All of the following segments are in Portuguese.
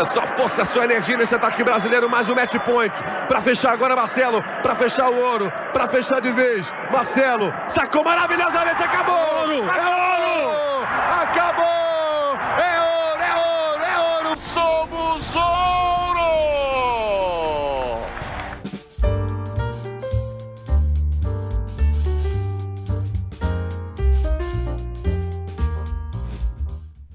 É só força, é só energia nesse ataque brasileiro. Mais um match point. Para fechar agora, Marcelo. Para fechar o ouro. Para fechar de vez. Marcelo sacou maravilhosamente. Acabou! Ouro! É ouro! Acabou! É ouro, é ouro, é ouro! Somos ouro!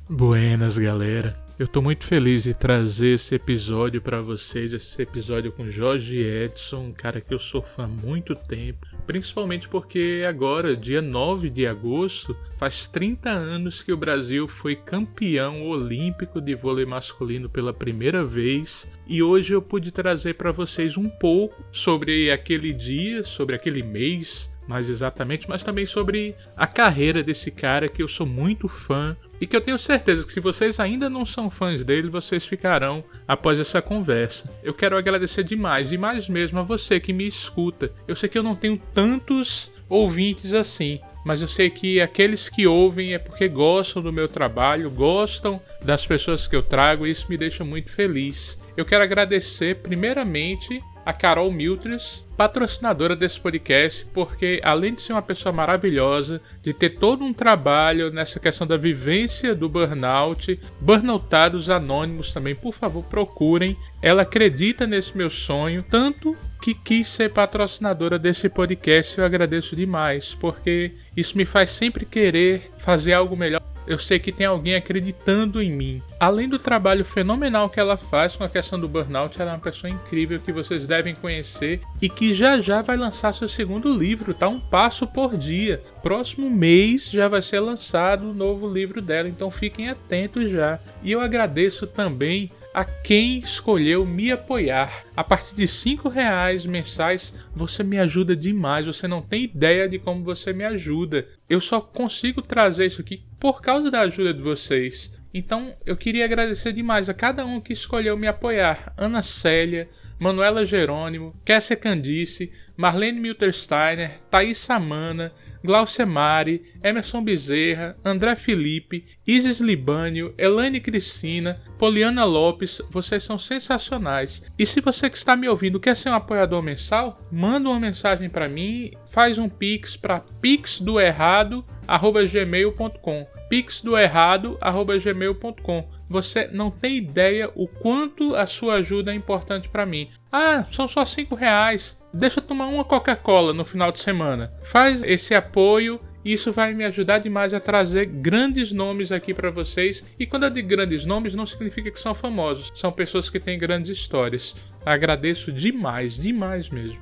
Buenas, galera. Eu tô muito feliz de trazer esse episódio para vocês, esse episódio com Jorge Edson, um cara que eu sou fã há muito tempo, principalmente porque agora, dia 9 de agosto, faz 30 anos que o Brasil foi campeão olímpico de vôlei masculino pela primeira vez, e hoje eu pude trazer para vocês um pouco sobre aquele dia, sobre aquele mês, mais exatamente, mas também sobre a carreira desse cara que eu sou muito fã e que eu tenho certeza que se vocês ainda não são fãs dele, vocês ficarão após essa conversa. Eu quero agradecer demais, demais mesmo a você que me escuta. Eu sei que eu não tenho tantos ouvintes assim, mas eu sei que aqueles que ouvem é porque gostam do meu trabalho, gostam das pessoas que eu trago e isso me deixa muito feliz. Eu quero agradecer primeiramente a Carol Miltres, patrocinadora desse podcast, porque além de ser uma pessoa maravilhosa, de ter todo um trabalho nessa questão da vivência do burnout, burnoutados anônimos também, por favor, procurem. Ela acredita nesse meu sonho, tanto que quis ser patrocinadora desse podcast. Eu agradeço demais, porque isso me faz sempre querer fazer algo melhor eu sei que tem alguém acreditando em mim. Além do trabalho fenomenal que ela faz com a questão do burnout, ela é uma pessoa incrível que vocês devem conhecer e que já já vai lançar seu segundo livro, tá? Um passo por dia. Próximo mês já vai ser lançado o novo livro dela, então fiquem atentos já. E eu agradeço também a quem escolheu me apoiar. A partir de cinco reais mensais, você me ajuda demais. Você não tem ideia de como você me ajuda. Eu só consigo trazer isso aqui por causa da ajuda de vocês. Então eu queria agradecer demais a cada um que escolheu me apoiar. Ana Célia, Manuela Jerônimo, Kessia Candice, Marlene Miltersteiner, Thaís Samana, Glaucia Mari, Emerson Bezerra, André Felipe, Isis Libânio, Elaine Cristina, Poliana Lopes, vocês são sensacionais. E se você que está me ouvindo quer ser um apoiador mensal, manda uma mensagem para mim, faz um pix para pixdoerrado@gmail.com. pixdoerrado@gmail.com. Você não tem ideia o quanto a sua ajuda é importante para mim. Ah, são só 5 reais. Deixa eu tomar uma Coca-Cola no final de semana. Faz esse apoio isso vai me ajudar demais a trazer grandes nomes aqui para vocês. E quando eu digo grandes nomes, não significa que são famosos, são pessoas que têm grandes histórias. Agradeço demais, demais mesmo.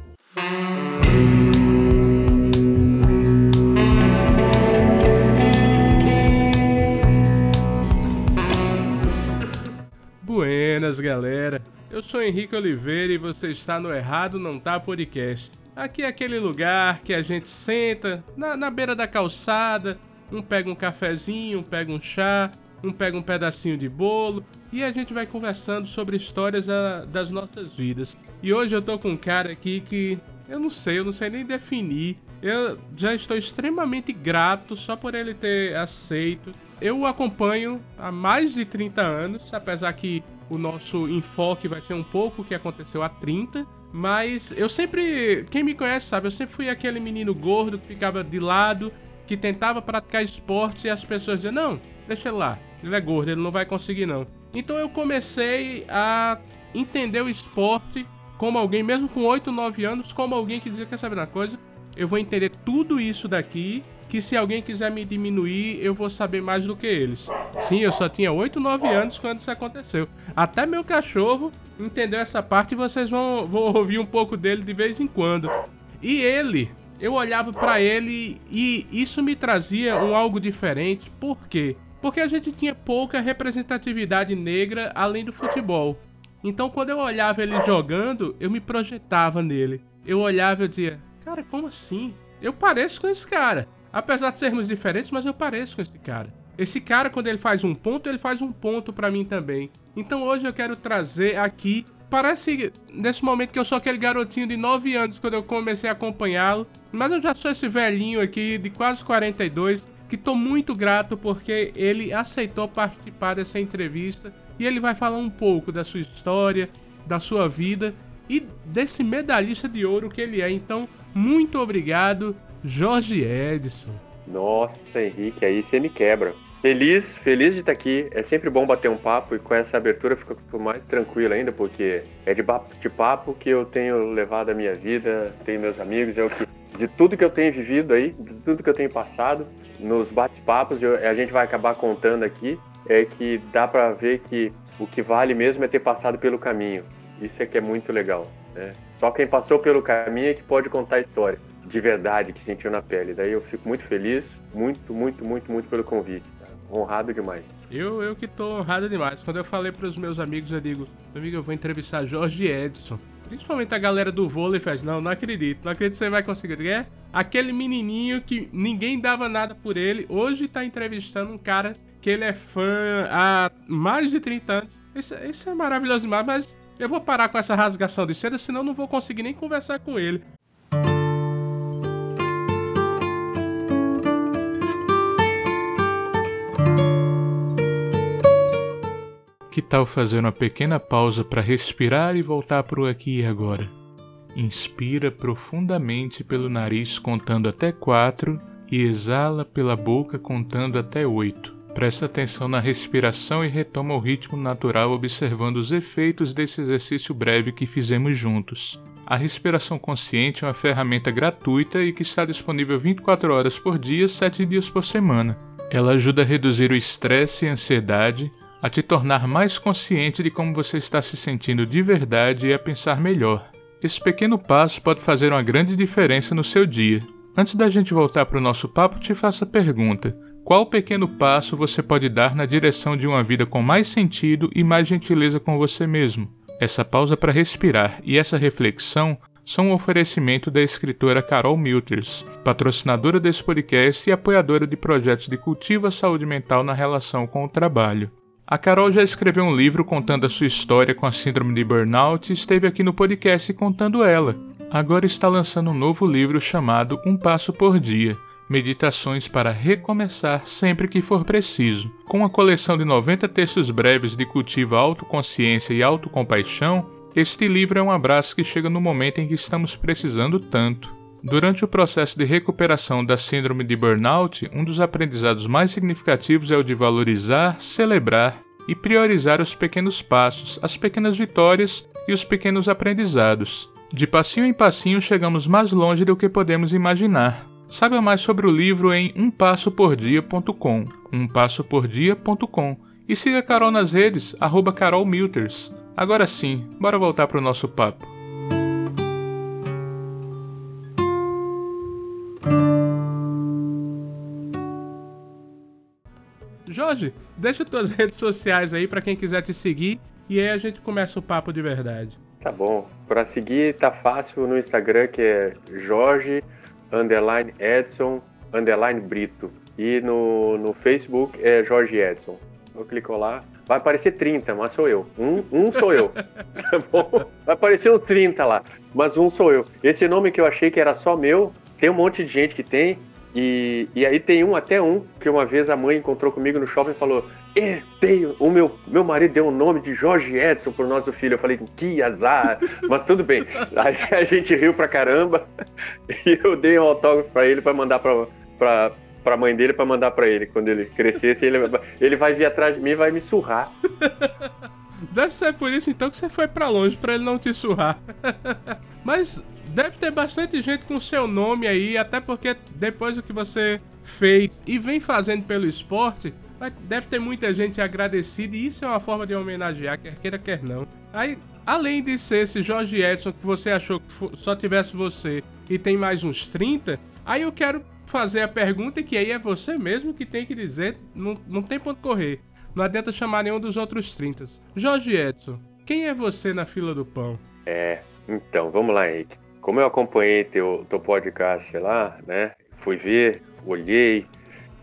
Buenas, galera. Eu sou Henrique Oliveira e você está no Errado Não Tá Podcast. Aqui é aquele lugar que a gente senta na, na beira da calçada, um pega um cafezinho, um pega um chá, um pega um pedacinho de bolo e a gente vai conversando sobre histórias a, das nossas vidas. E hoje eu tô com um cara aqui que eu não sei, eu não sei nem definir. Eu já estou extremamente grato só por ele ter aceito. Eu o acompanho há mais de 30 anos, apesar que o nosso enfoque vai ser um pouco o que aconteceu há 30. Mas eu sempre. Quem me conhece sabe, eu sempre fui aquele menino gordo que ficava de lado, que tentava praticar esporte e as pessoas diziam: Não, deixa ele lá, ele é gordo, ele não vai conseguir não. Então eu comecei a entender o esporte como alguém, mesmo com 8, 9 anos, como alguém que dizia: Quer saber uma coisa? Eu vou entender tudo isso daqui que se alguém quiser me diminuir, eu vou saber mais do que eles. Sim, eu só tinha 8, 9 anos quando isso aconteceu. Até meu cachorro entendeu essa parte e vocês vão, vão ouvir um pouco dele de vez em quando. E ele, eu olhava para ele e isso me trazia um algo diferente. Por quê? Porque a gente tinha pouca representatividade negra além do futebol. Então quando eu olhava ele jogando, eu me projetava nele. Eu olhava e dizia, cara, como assim? Eu pareço com esse cara. Apesar de sermos diferentes, mas eu pareço com esse cara. Esse cara, quando ele faz um ponto, ele faz um ponto para mim também. Então hoje eu quero trazer aqui. Parece nesse momento que eu sou aquele garotinho de 9 anos quando eu comecei a acompanhá-lo. Mas eu já sou esse velhinho aqui de quase 42 que tô muito grato porque ele aceitou participar dessa entrevista. e ele vai falar um pouco da sua história, da sua vida e desse medalhista de ouro que ele é. Então, muito obrigado, Jorge Edson. Nossa, Henrique, aí você me quebra. Feliz, feliz de estar aqui. É sempre bom bater um papo e com essa abertura fica mais tranquilo ainda, porque é de, de papo que eu tenho levado a minha vida, tenho meus amigos, é o que de tudo que eu tenho vivido aí, de tudo que eu tenho passado, nos bate-papos, a gente vai acabar contando aqui, é que dá para ver que o que vale mesmo é ter passado pelo caminho. Isso é que é muito legal. Né? Só quem passou pelo caminho é que pode contar a história de verdade que sentiu na pele. Daí eu fico muito feliz, muito, muito, muito, muito pelo convite honrado demais. Eu, eu que tô honrado demais. Quando eu falei para os meus amigos, eu digo, amigo, eu vou entrevistar Jorge Edson. Principalmente a galera do vôlei faz, não, não acredito, não acredito que você vai conseguir. É aquele menininho que ninguém dava nada por ele, hoje tá entrevistando um cara que ele é fã há mais de 30 anos. Isso, isso é maravilhoso demais, mas eu vou parar com essa rasgação de seda, senão não vou conseguir nem conversar com ele. Que tal fazer uma pequena pausa para respirar e voltar para o aqui e agora? Inspira profundamente pelo nariz contando até 4 e exala pela boca contando até 8. Presta atenção na respiração e retoma o ritmo natural observando os efeitos desse exercício breve que fizemos juntos. A respiração consciente é uma ferramenta gratuita e que está disponível 24 horas por dia, 7 dias por semana. Ela ajuda a reduzir o estresse e a ansiedade, a te tornar mais consciente de como você está se sentindo de verdade e a pensar melhor. Esse pequeno passo pode fazer uma grande diferença no seu dia. Antes da gente voltar para o nosso papo, te faço a pergunta: qual pequeno passo você pode dar na direção de uma vida com mais sentido e mais gentileza com você mesmo? Essa pausa para respirar e essa reflexão são um oferecimento da escritora Carol Milters, patrocinadora desse podcast e apoiadora de projetos de cultivo à saúde mental na relação com o trabalho. A Carol já escreveu um livro contando a sua história com a síndrome de burnout e esteve aqui no podcast contando ela. Agora está lançando um novo livro chamado Um Passo por Dia Meditações para recomeçar sempre que for preciso. Com uma coleção de 90 textos breves de cultivo autoconsciência e autocompaixão, este livro é um abraço que chega no momento em que estamos precisando tanto. Durante o processo de recuperação da síndrome de burnout, um dos aprendizados mais significativos é o de valorizar, celebrar e priorizar os pequenos passos, as pequenas vitórias e os pequenos aprendizados. De passinho em passinho chegamos mais longe do que podemos imaginar. Saiba mais sobre o livro em umpassopordia.com, umpassopordia.com e siga Carol nas redes, arroba carolmilters. Agora sim, bora voltar para o nosso papo. Jorge, deixa tuas redes sociais aí para quem quiser te seguir e aí a gente começa o papo de verdade. Tá bom. Para seguir tá fácil no Instagram que é Jorge underline Edson underline Brito e no, no Facebook é Jorge Edson. Eu clico lá, vai aparecer 30, mas sou eu. Um, um sou eu. tá bom? Vai aparecer uns 30 lá, mas um sou eu. Esse nome que eu achei que era só meu, tem um monte de gente que tem, e, e aí tem um, até um, que uma vez a mãe encontrou comigo no shopping e falou: é, tenho, o meu, meu marido deu o nome de Jorge Edson pro nosso filho. Eu falei, que azar, mas tudo bem. Aí a gente riu pra caramba e eu dei um autógrafo pra ele pra mandar pra, pra, pra mãe dele, pra mandar pra ele. Quando ele crescesse, ele, ele vai vir atrás de mim e vai me surrar. Deve ser por isso então que você foi para longe, para ele não te surrar. Mas deve ter bastante gente com seu nome aí, até porque depois do que você fez e vem fazendo pelo esporte, deve ter muita gente agradecida e isso é uma forma de homenagear, quer queira, quer não. Aí, além de ser esse Jorge Edson que você achou que só tivesse você e tem mais uns 30, aí eu quero fazer a pergunta que aí é você mesmo que tem que dizer, não, não tem ponto correr. Não adianta chamar nenhum dos outros 30. Jorge Edson, quem é você na fila do pão? É, então, vamos lá, Henrique como eu acompanhei teu, teu podcast lá, né? Fui ver, olhei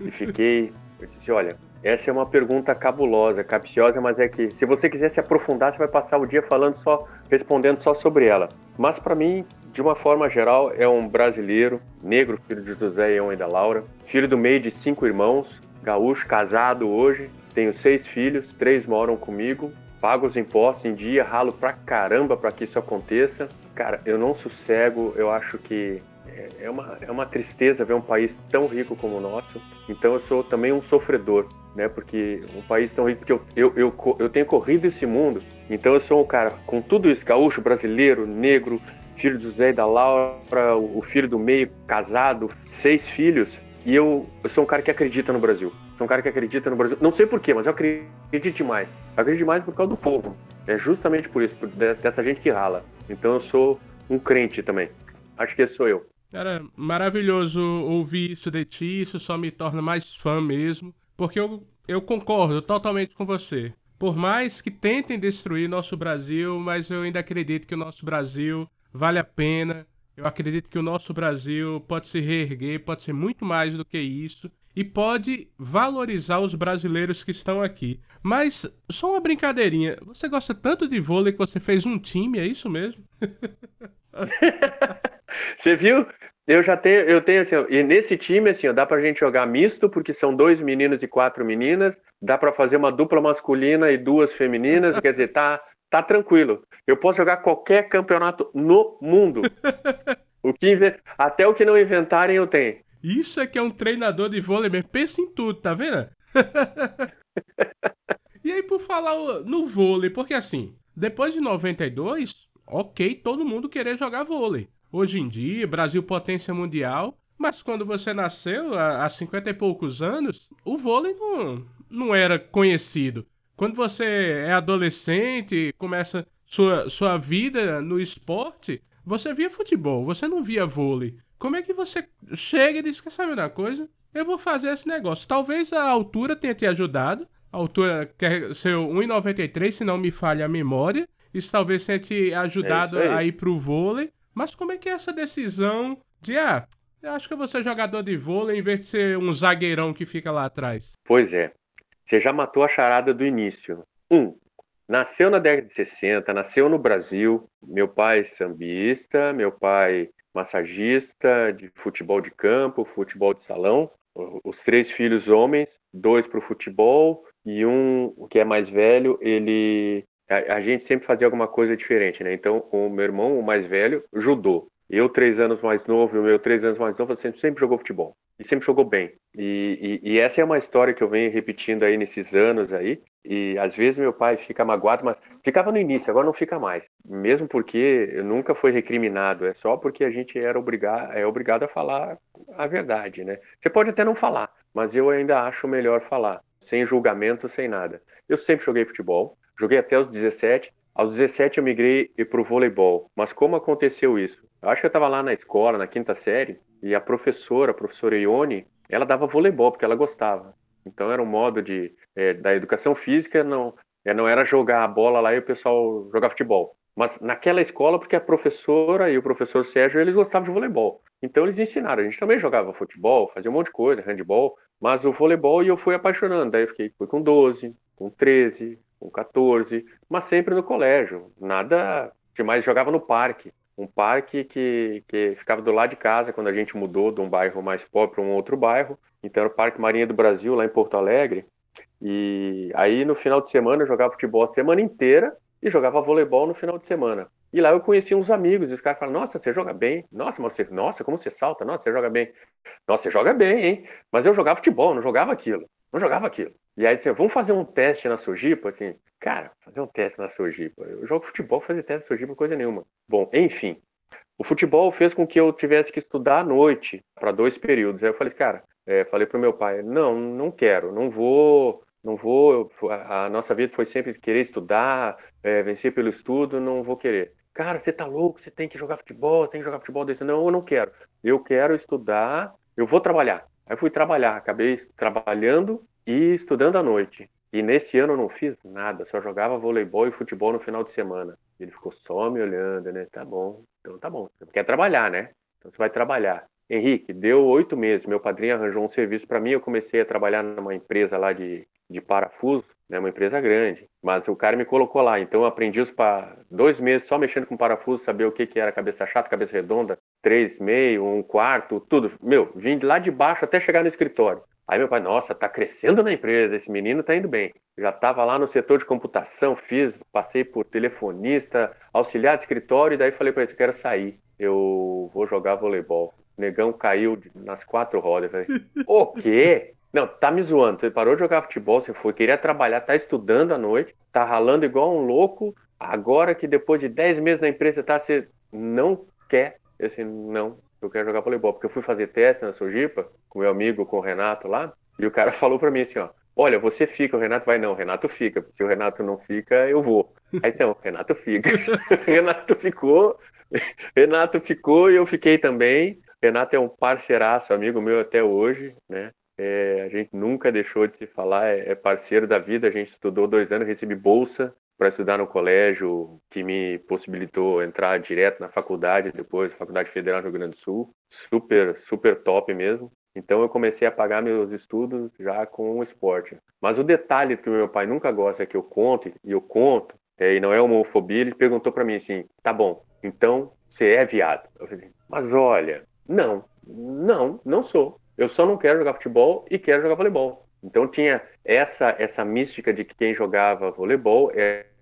e fiquei. Eu disse: olha, essa é uma pergunta cabulosa, capciosa, mas é que se você quiser se aprofundar, você vai passar o dia falando só, respondendo só sobre ela. Mas para mim, de uma forma geral, é um brasileiro, negro, filho de José e da Laura, filho do meio de cinco irmãos, gaúcho, casado hoje, tenho seis filhos, três moram comigo, pago os impostos em dia, ralo pra caramba para que isso aconteça. Cara, eu não sossego, eu acho que é, é uma, é uma tristeza ver um país tão rico como o nosso. Então eu sou também um sofredor, né? Porque um país tão rico, porque eu, eu, eu, eu tenho corrido esse mundo. Então eu sou um cara com tudo isso, gaúcho, brasileiro, negro, filho do Zé e da Laura, o filho do meio, casado, seis filhos. E eu, eu sou um cara que acredita no Brasil. Sou um cara que acredita no Brasil. Não sei porquê, mas eu acredito demais. Eu acredito demais por causa do povo. É justamente por isso, por dessa gente que rala. Então eu sou um crente também. Acho que esse sou eu. Cara, maravilhoso ouvir isso de ti. Isso só me torna mais fã mesmo. Porque eu, eu concordo totalmente com você. Por mais que tentem destruir nosso Brasil, mas eu ainda acredito que o nosso Brasil vale a pena eu acredito que o nosso Brasil pode se reerguer, pode ser muito mais do que isso e pode valorizar os brasileiros que estão aqui. Mas só uma brincadeirinha, você gosta tanto de vôlei que você fez um time, é isso mesmo? você viu? Eu já tenho, eu tenho assim, e nesse time assim, ó, dá pra gente jogar misto, porque são dois meninos e quatro meninas, dá para fazer uma dupla masculina e duas femininas, quer dizer, tá tá tranquilo. Eu posso jogar qualquer campeonato no mundo. o que Até o que não inventarem eu tenho. Isso é que é um treinador de vôlei mesmo. Pensa em tudo, tá vendo? e aí, por falar no vôlei, porque assim, depois de 92, ok, todo mundo querer jogar vôlei. Hoje em dia, Brasil potência mundial, mas quando você nasceu, há 50 e poucos anos, o vôlei não, não era conhecido. Quando você é adolescente, começa sua, sua vida no esporte, você via futebol, você não via vôlei. Como é que você chega e diz, quer saber uma coisa? Eu vou fazer esse negócio. Talvez a altura tenha te ajudado. A altura quer ser 1,93, se não me falha a memória. Isso talvez tenha te ajudado é a ir pro vôlei. Mas como é que é essa decisão de, ah, eu acho que eu vou ser jogador de vôlei em vez de ser um zagueirão que fica lá atrás? Pois é. Você já matou a charada do início. Um, nasceu na década de 60, nasceu no Brasil. Meu pai sambista, meu pai massagista de futebol de campo, futebol de salão. Os três filhos homens, dois para o futebol e um que é mais velho, ele a, a, gente sempre fazia alguma coisa diferente, né? Então, o meu irmão, o mais velho, judô. Eu, três anos mais novo, o meu três anos mais novo, sempre, sempre jogou futebol. E sempre jogou bem. E, e, e, essa é uma história que eu venho repetindo aí nesses anos aí. E às vezes meu pai fica magoado, mas ficava no início, agora não fica mais. Mesmo porque nunca foi recriminado, é só porque a gente era obrigado, é obrigado a falar a verdade, né? Você pode até não falar, mas eu ainda acho melhor falar, sem julgamento, sem nada. Eu sempre joguei futebol, joguei até os 17, aos 17 eu migrei para o voleibol. Mas como aconteceu isso? Eu acho que eu estava lá na escola, na quinta série, e a professora, a professora Ione, ela dava voleibol porque ela gostava. Então era um modo de é, da educação física, não, é, não era jogar a bola lá e o pessoal jogar futebol. Mas naquela escola, porque a professora e o professor Sérgio, eles gostavam de voleibol. Então eles ensinaram. A gente também jogava futebol, fazia um monte de coisa, handball, mas o voleibol e eu fui apaixonando. Daí eu fiquei fui com 12, com 13, com 14, mas sempre no colégio. Nada demais, jogava no parque. Um parque que, que ficava do lado de casa quando a gente mudou de um bairro mais pobre para um outro bairro. Então era o Parque Marinha do Brasil, lá em Porto Alegre. E aí no final de semana eu jogava futebol a semana inteira e jogava voleibol no final de semana. E lá eu conheci uns amigos, e os caras falaram, nossa, você joga bem. Nossa, mas você, nossa, como você salta, nossa, você joga bem. Nossa, você joga bem, hein? Mas eu jogava futebol, não jogava aquilo. Não jogava aquilo. E aí disse, vamos fazer um teste na Sojipa? Assim, cara, fazer um teste na Sojipa. Eu jogo futebol, fazer teste na Sojipa, coisa nenhuma. Bom, enfim. O futebol fez com que eu tivesse que estudar à noite para dois períodos. Aí eu falei, cara, é, falei pro meu pai, não, não quero, não vou, não vou. A nossa vida foi sempre querer estudar, é, vencer pelo estudo, não vou querer. Cara, você tá louco, você tem que jogar futebol, tem que jogar futebol desse. Não, eu não quero. Eu quero estudar, eu vou trabalhar. Aí fui trabalhar, acabei trabalhando e estudando à noite. E nesse ano eu não fiz nada, só jogava voleibol e futebol no final de semana. Ele ficou só me olhando, né? Tá bom, então tá bom. Você quer trabalhar, né? Então você vai trabalhar. Henrique, deu oito meses. Meu padrinho arranjou um serviço para mim. Eu comecei a trabalhar numa empresa lá de, de parafuso, né, uma empresa grande. Mas o cara me colocou lá. Então eu aprendi os pa... dois meses só mexendo com parafuso, saber o que, que era cabeça chata, cabeça redonda, três meio, um quarto, tudo. Meu, vim lá de baixo até chegar no escritório. Aí meu pai, nossa, tá crescendo na empresa, esse menino tá indo bem. Já estava lá no setor de computação, fiz, passei por telefonista, auxiliar de escritório, e daí falei para ele, quero sair, eu vou jogar voleibol. O negão caiu nas quatro rodas. O quê? Não, tá me zoando. Você parou de jogar futebol, você foi, queria trabalhar, tá estudando à noite, tá ralando igual um louco. Agora que depois de 10 meses na empresa, tá, você não quer. Eu assim, não, eu quero jogar voleibol. Porque eu fui fazer teste na Sojipa, com meu amigo, com o Renato lá, e o cara falou para mim assim, ó, olha, você fica, o Renato vai, não, o Renato fica. Se o Renato não fica, eu vou. Aí então, Renato fica. Renato ficou, Renato ficou e eu fiquei também. Renato é um parceiraço, amigo meu até hoje, né? É, a gente nunca deixou de se falar, é, é, parceiro da vida. A gente estudou dois anos, recebi bolsa para estudar no colégio, que me possibilitou entrar direto na faculdade, depois, Faculdade Federal do Rio Grande do Sul. Super, super top mesmo. Então eu comecei a pagar meus estudos já com o esporte. Mas o detalhe que o meu pai nunca gosta é que eu conto, e eu conto, é, e não é homofobia, ele perguntou para mim assim: tá bom, então você é viado. Eu falei, mas olha, não, não, não sou. Eu só não quero jogar futebol e quero jogar voleibol. Então tinha essa essa mística de que quem jogava voleibol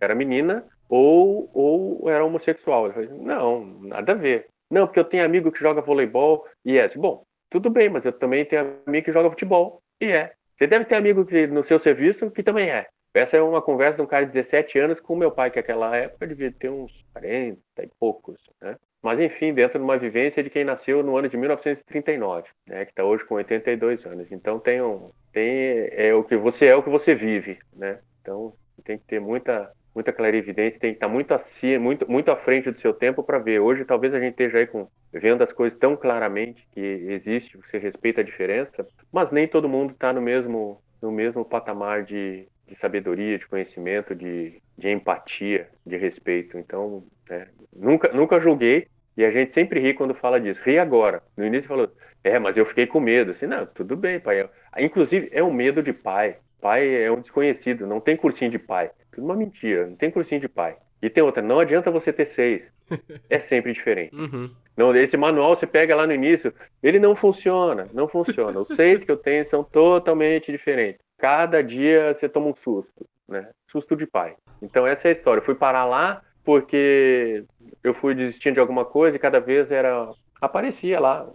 era menina ou, ou era homossexual. Eu falei, não, nada a ver. Não, porque eu tenho amigo que joga voleibol e é. Bom, tudo bem, mas eu também tenho amigo que joga futebol e é. Você deve ter amigo que, no seu serviço que também é. Essa é uma conversa de um cara de 17 anos com meu pai, que naquela época devia ter uns 40 e poucos, né? Mas, enfim, dentro de uma vivência de quem nasceu no ano de 1939, né, que está hoje com 82 anos. Então, tem, um, tem é o que você é, o que você vive. Né? Então, tem que ter muita, muita clarividência, tem que estar muito, assim, muito, muito à frente do seu tempo para ver. Hoje, talvez a gente esteja aí com, vendo as coisas tão claramente que existe, você respeita a diferença, mas nem todo mundo está no mesmo, no mesmo patamar de, de sabedoria, de conhecimento, de, de empatia, de respeito. Então, é, nunca, nunca julguei e a gente sempre ri quando fala disso. Ri agora. No início falou, é, mas eu fiquei com medo. Assim, não, tudo bem, pai. Inclusive, é um medo de pai. Pai é um desconhecido, não tem cursinho de pai. Tudo uma mentira, não tem cursinho de pai. E tem outra, não adianta você ter seis. É sempre diferente. Uhum. Não, esse manual você pega lá no início, ele não funciona, não funciona. Os seis que eu tenho são totalmente diferentes cada dia você toma um susto, né? Susto de pai. Então essa é a história. Eu fui parar lá porque eu fui desistindo de alguma coisa e cada vez era aparecia lá.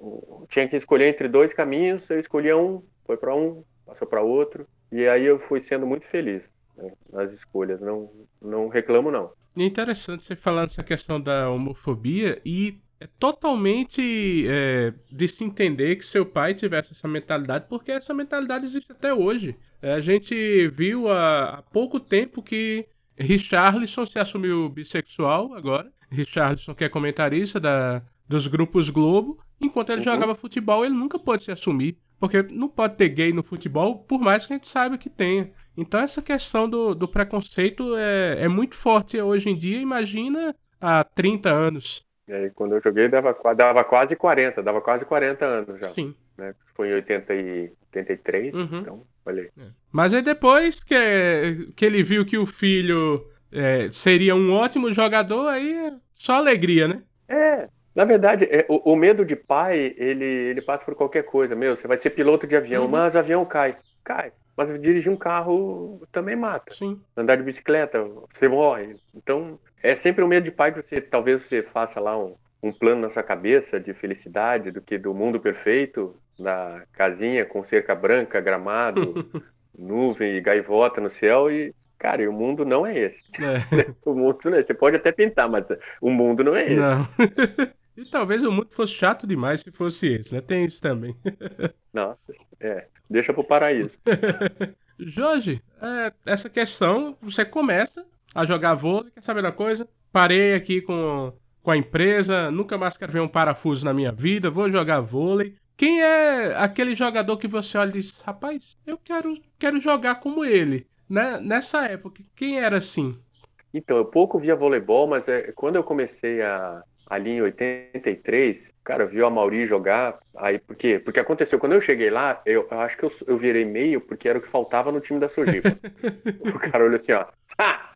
Tinha que escolher entre dois caminhos, eu escolhia um, foi para um, passou para outro e aí eu fui sendo muito feliz né, nas escolhas. Não não reclamo não. É interessante você falando essa questão da homofobia e é totalmente é, de se entender que seu pai tivesse essa mentalidade, porque essa mentalidade existe até hoje. É, a gente viu há pouco tempo que Richarlison se assumiu bissexual agora. Richarlison, que é comentarista da, dos grupos Globo, enquanto ele uhum. jogava futebol, ele nunca pôde se assumir. Porque não pode ter gay no futebol, por mais que a gente saiba que tenha. Então essa questão do, do preconceito é, é muito forte hoje em dia, imagina há 30 anos. E aí, quando eu joguei, dava, dava quase 40, dava quase 40 anos já. Sim. Né? Foi em 80 e 83, uhum. então, olha aí. É. Mas aí depois que, que ele viu que o filho é, seria um ótimo jogador, aí é só alegria, né? É, na verdade, é, o, o, medo de pai, ele, ele passa por qualquer coisa. Meu, você vai ser piloto de avião, uhum. mas o avião cai. Cai. Mas dirigir um carro também mata. Sim. Andar de bicicleta, você morre. Então, é sempre o um medo de pai que você, talvez você faça lá um, um plano na sua cabeça de felicidade, do que do mundo perfeito, da casinha com cerca branca, gramado, nuvem e gaivota no céu e Cara, e o mundo não é esse. É. o mundo não é esse. Você pode até pintar, mas o mundo não é esse. Não. e talvez o mundo fosse chato demais se fosse esse, né? Tem isso também. Nossa, é. Deixa pro paraíso. Jorge, é, essa questão, você começa a jogar vôlei, quer saber da coisa? Parei aqui com, com a empresa, nunca mais quero ver um parafuso na minha vida, vou jogar vôlei. Quem é aquele jogador que você olha e diz, rapaz, eu quero, quero jogar como ele? Né? Nessa época, quem era assim? Então, eu pouco via voleibol, mas é, quando eu comecei a, ali em 83, cara, viu a Mauri jogar, aí por quê? Porque aconteceu, quando eu cheguei lá, eu, eu acho que eu, eu, virei meio, porque era o que faltava no time da Sojipa. o cara olhou assim, ó, ah,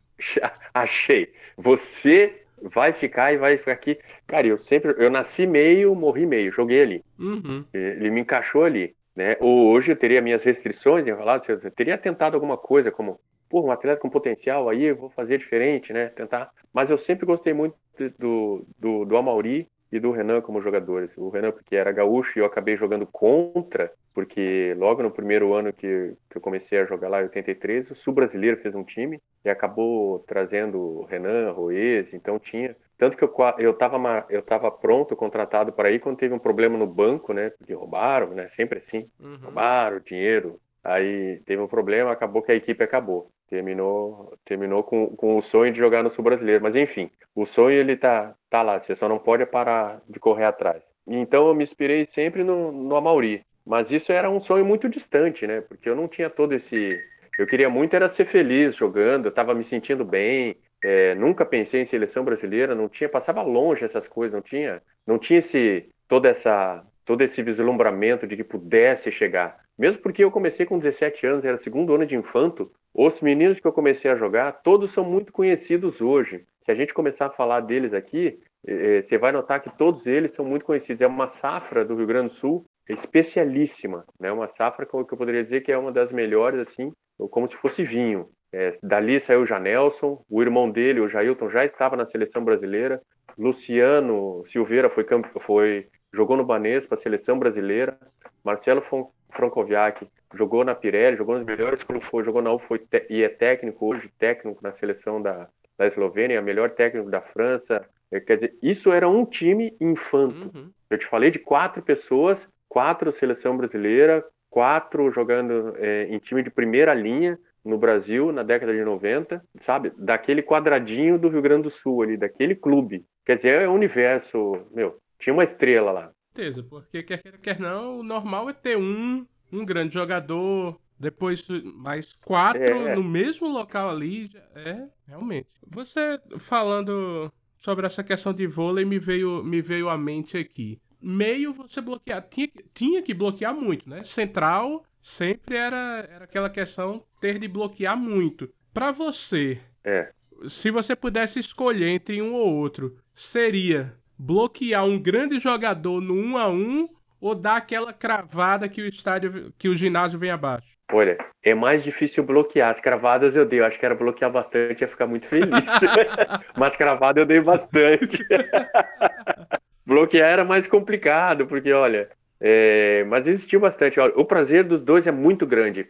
achei, você vai ficar e vai ficar aqui. Cara, eu sempre, eu nasci meio, morri meio, joguei ali. Uhum. Ele me encaixou ali, né? Hoje eu teria minhas restrições, eu falado, eu teria tentado alguma coisa como, pô, um atleta com potencial aí, eu vou fazer diferente, né? Tentar. Mas eu sempre gostei muito do, do, do Amauri e do Renan como jogadores. O Renan, porque era gaúcho e eu acabei jogando contra, porque logo no primeiro ano que, que eu comecei a jogar lá, em 83, o Sul Brasileiro fez um time e acabou trazendo o Renan, Roez, então tinha. Tanto que eu, eu, tava, eu tava pronto, contratado para ir, quando teve um problema no banco, né? Porque roubaram, né? Sempre assim. Uhum. Roubaram dinheiro. Aí teve um problema, acabou que a equipe acabou terminou terminou com, com o sonho de jogar no Sul Brasileiro. Mas enfim, o sonho ele tá, tá lá, você só não pode parar de correr atrás. Então eu me inspirei sempre no, no Amauri. Mas isso era um sonho muito distante, né? Porque eu não tinha todo esse. Eu queria muito era ser feliz jogando, eu estava me sentindo bem. É, nunca pensei em seleção brasileira, não tinha, passava longe essas coisas, não tinha, não tinha esse toda essa todo esse vislumbramento de que pudesse chegar. Mesmo porque eu comecei com 17 anos, era segundo ano de infanto, os meninos que eu comecei a jogar, todos são muito conhecidos hoje. Se a gente começar a falar deles aqui, é, você vai notar que todos eles são muito conhecidos. É uma safra do Rio Grande do Sul especialíssima, né? Uma safra que eu poderia dizer que é uma das melhores, assim, como se fosse vinho. É, dali saiu o Janelson, o irmão dele, o Jailton, já estava na seleção brasileira. Luciano Silveira foi, foi jogou no Banespa, seleção brasileira. Marcelo Francoviak jogou na Pirelli, jogou nos melhores clubes, jogou na U foi e é técnico hoje, técnico na seleção da, da Eslovênia, melhor técnico da França. É, quer dizer, isso era um time infanto. Uhum. Eu te falei de quatro pessoas, quatro seleção brasileira, quatro jogando é, em time de primeira linha no Brasil na década de 90, sabe? Daquele quadradinho do Rio Grande do Sul ali, daquele clube. Quer dizer, é um universo, meu, tinha uma estrela lá. Certeza, porque quer queira, quer não, o normal é ter um, um grande jogador, depois mais quatro é. no mesmo local ali. É, realmente. Você falando sobre essa questão de vôlei me veio, me veio à mente aqui. Meio você bloquear, tinha, tinha que bloquear muito, né? Central sempre era, era aquela questão ter de bloquear muito. Para você, é. se você pudesse escolher entre um ou outro, seria bloquear um grande jogador no 1 a 1 ou dar aquela cravada que o estádio, que o ginásio vem abaixo? Olha, é mais difícil bloquear. As cravadas eu dei. Eu acho que era bloquear bastante, ia ficar muito feliz. Mas cravada eu dei bastante. bloquear era mais complicado, porque, olha, é... mas existiu bastante. Olha, o prazer dos dois é muito grande.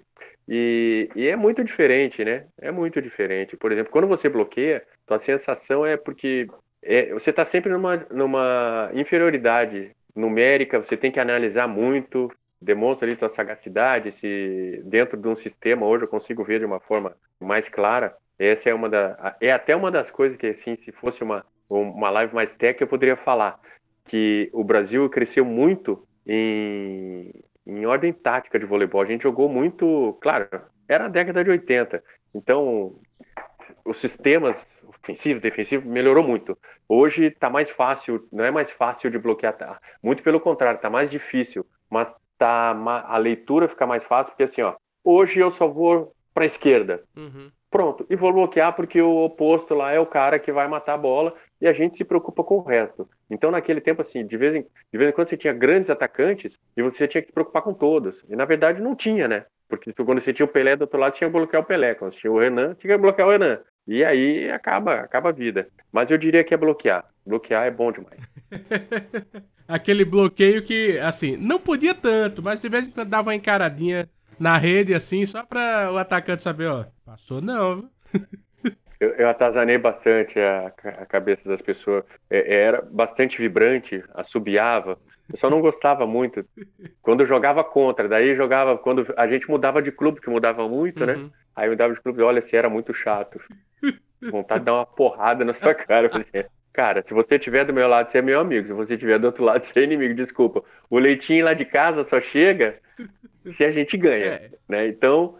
E, e, é muito diferente, né? É muito diferente. Por exemplo, quando você bloqueia, tua sensação é porque é, você está sempre numa, numa inferioridade numérica, você tem que analisar muito, demonstra ali tua sagacidade, se dentro de um sistema hoje eu consigo ver de uma forma mais clara. Essa é uma da, é até uma das coisas que assim, se fosse uma uma live mais técnica eu poderia falar que o Brasil cresceu muito em, em ordem tática de voleibol. A gente jogou muito, claro, era a década de 80. Então, os sistemas ofensivo, defensivo melhorou muito. Hoje está mais fácil, não é mais fácil de bloquear, tá? muito pelo contrário, está mais difícil, mas tá a leitura fica mais fácil porque assim, ó, hoje eu só vou para a esquerda. Uhum. Pronto, e vou bloquear porque o oposto lá é o cara que vai matar a bola e a gente se preocupa com o resto. Então, naquele tempo, assim, de vez em, de vez em quando você tinha grandes atacantes e você tinha que se preocupar com todos. E na verdade não tinha, né? Porque quando você tinha o Pelé do outro lado, tinha que bloquear o Pelé. Quando você tinha o Renan, tinha que bloquear o Renan. E aí acaba, acaba a vida. Mas eu diria que é bloquear. Bloquear é bom demais. Aquele bloqueio que, assim, não podia tanto, mas de vez em quando dava uma encaradinha na rede, assim, só pra o atacante saber, ó, passou não, Eu, eu atazanei bastante a, a cabeça das pessoas. É, era bastante vibrante, assobiava. Eu só não gostava muito. Quando eu jogava contra, daí jogava. Quando a gente mudava de clube, que mudava muito, né? uhum. né? Aí mudava de clube, olha, se era muito chato. Vontade de dar uma porrada na sua cara. Assim, cara, se você estiver do meu lado, você é meu amigo. Se você estiver do outro lado, você é inimigo. Desculpa. O leitinho lá de casa só chega se a gente ganha. É. Né? Então,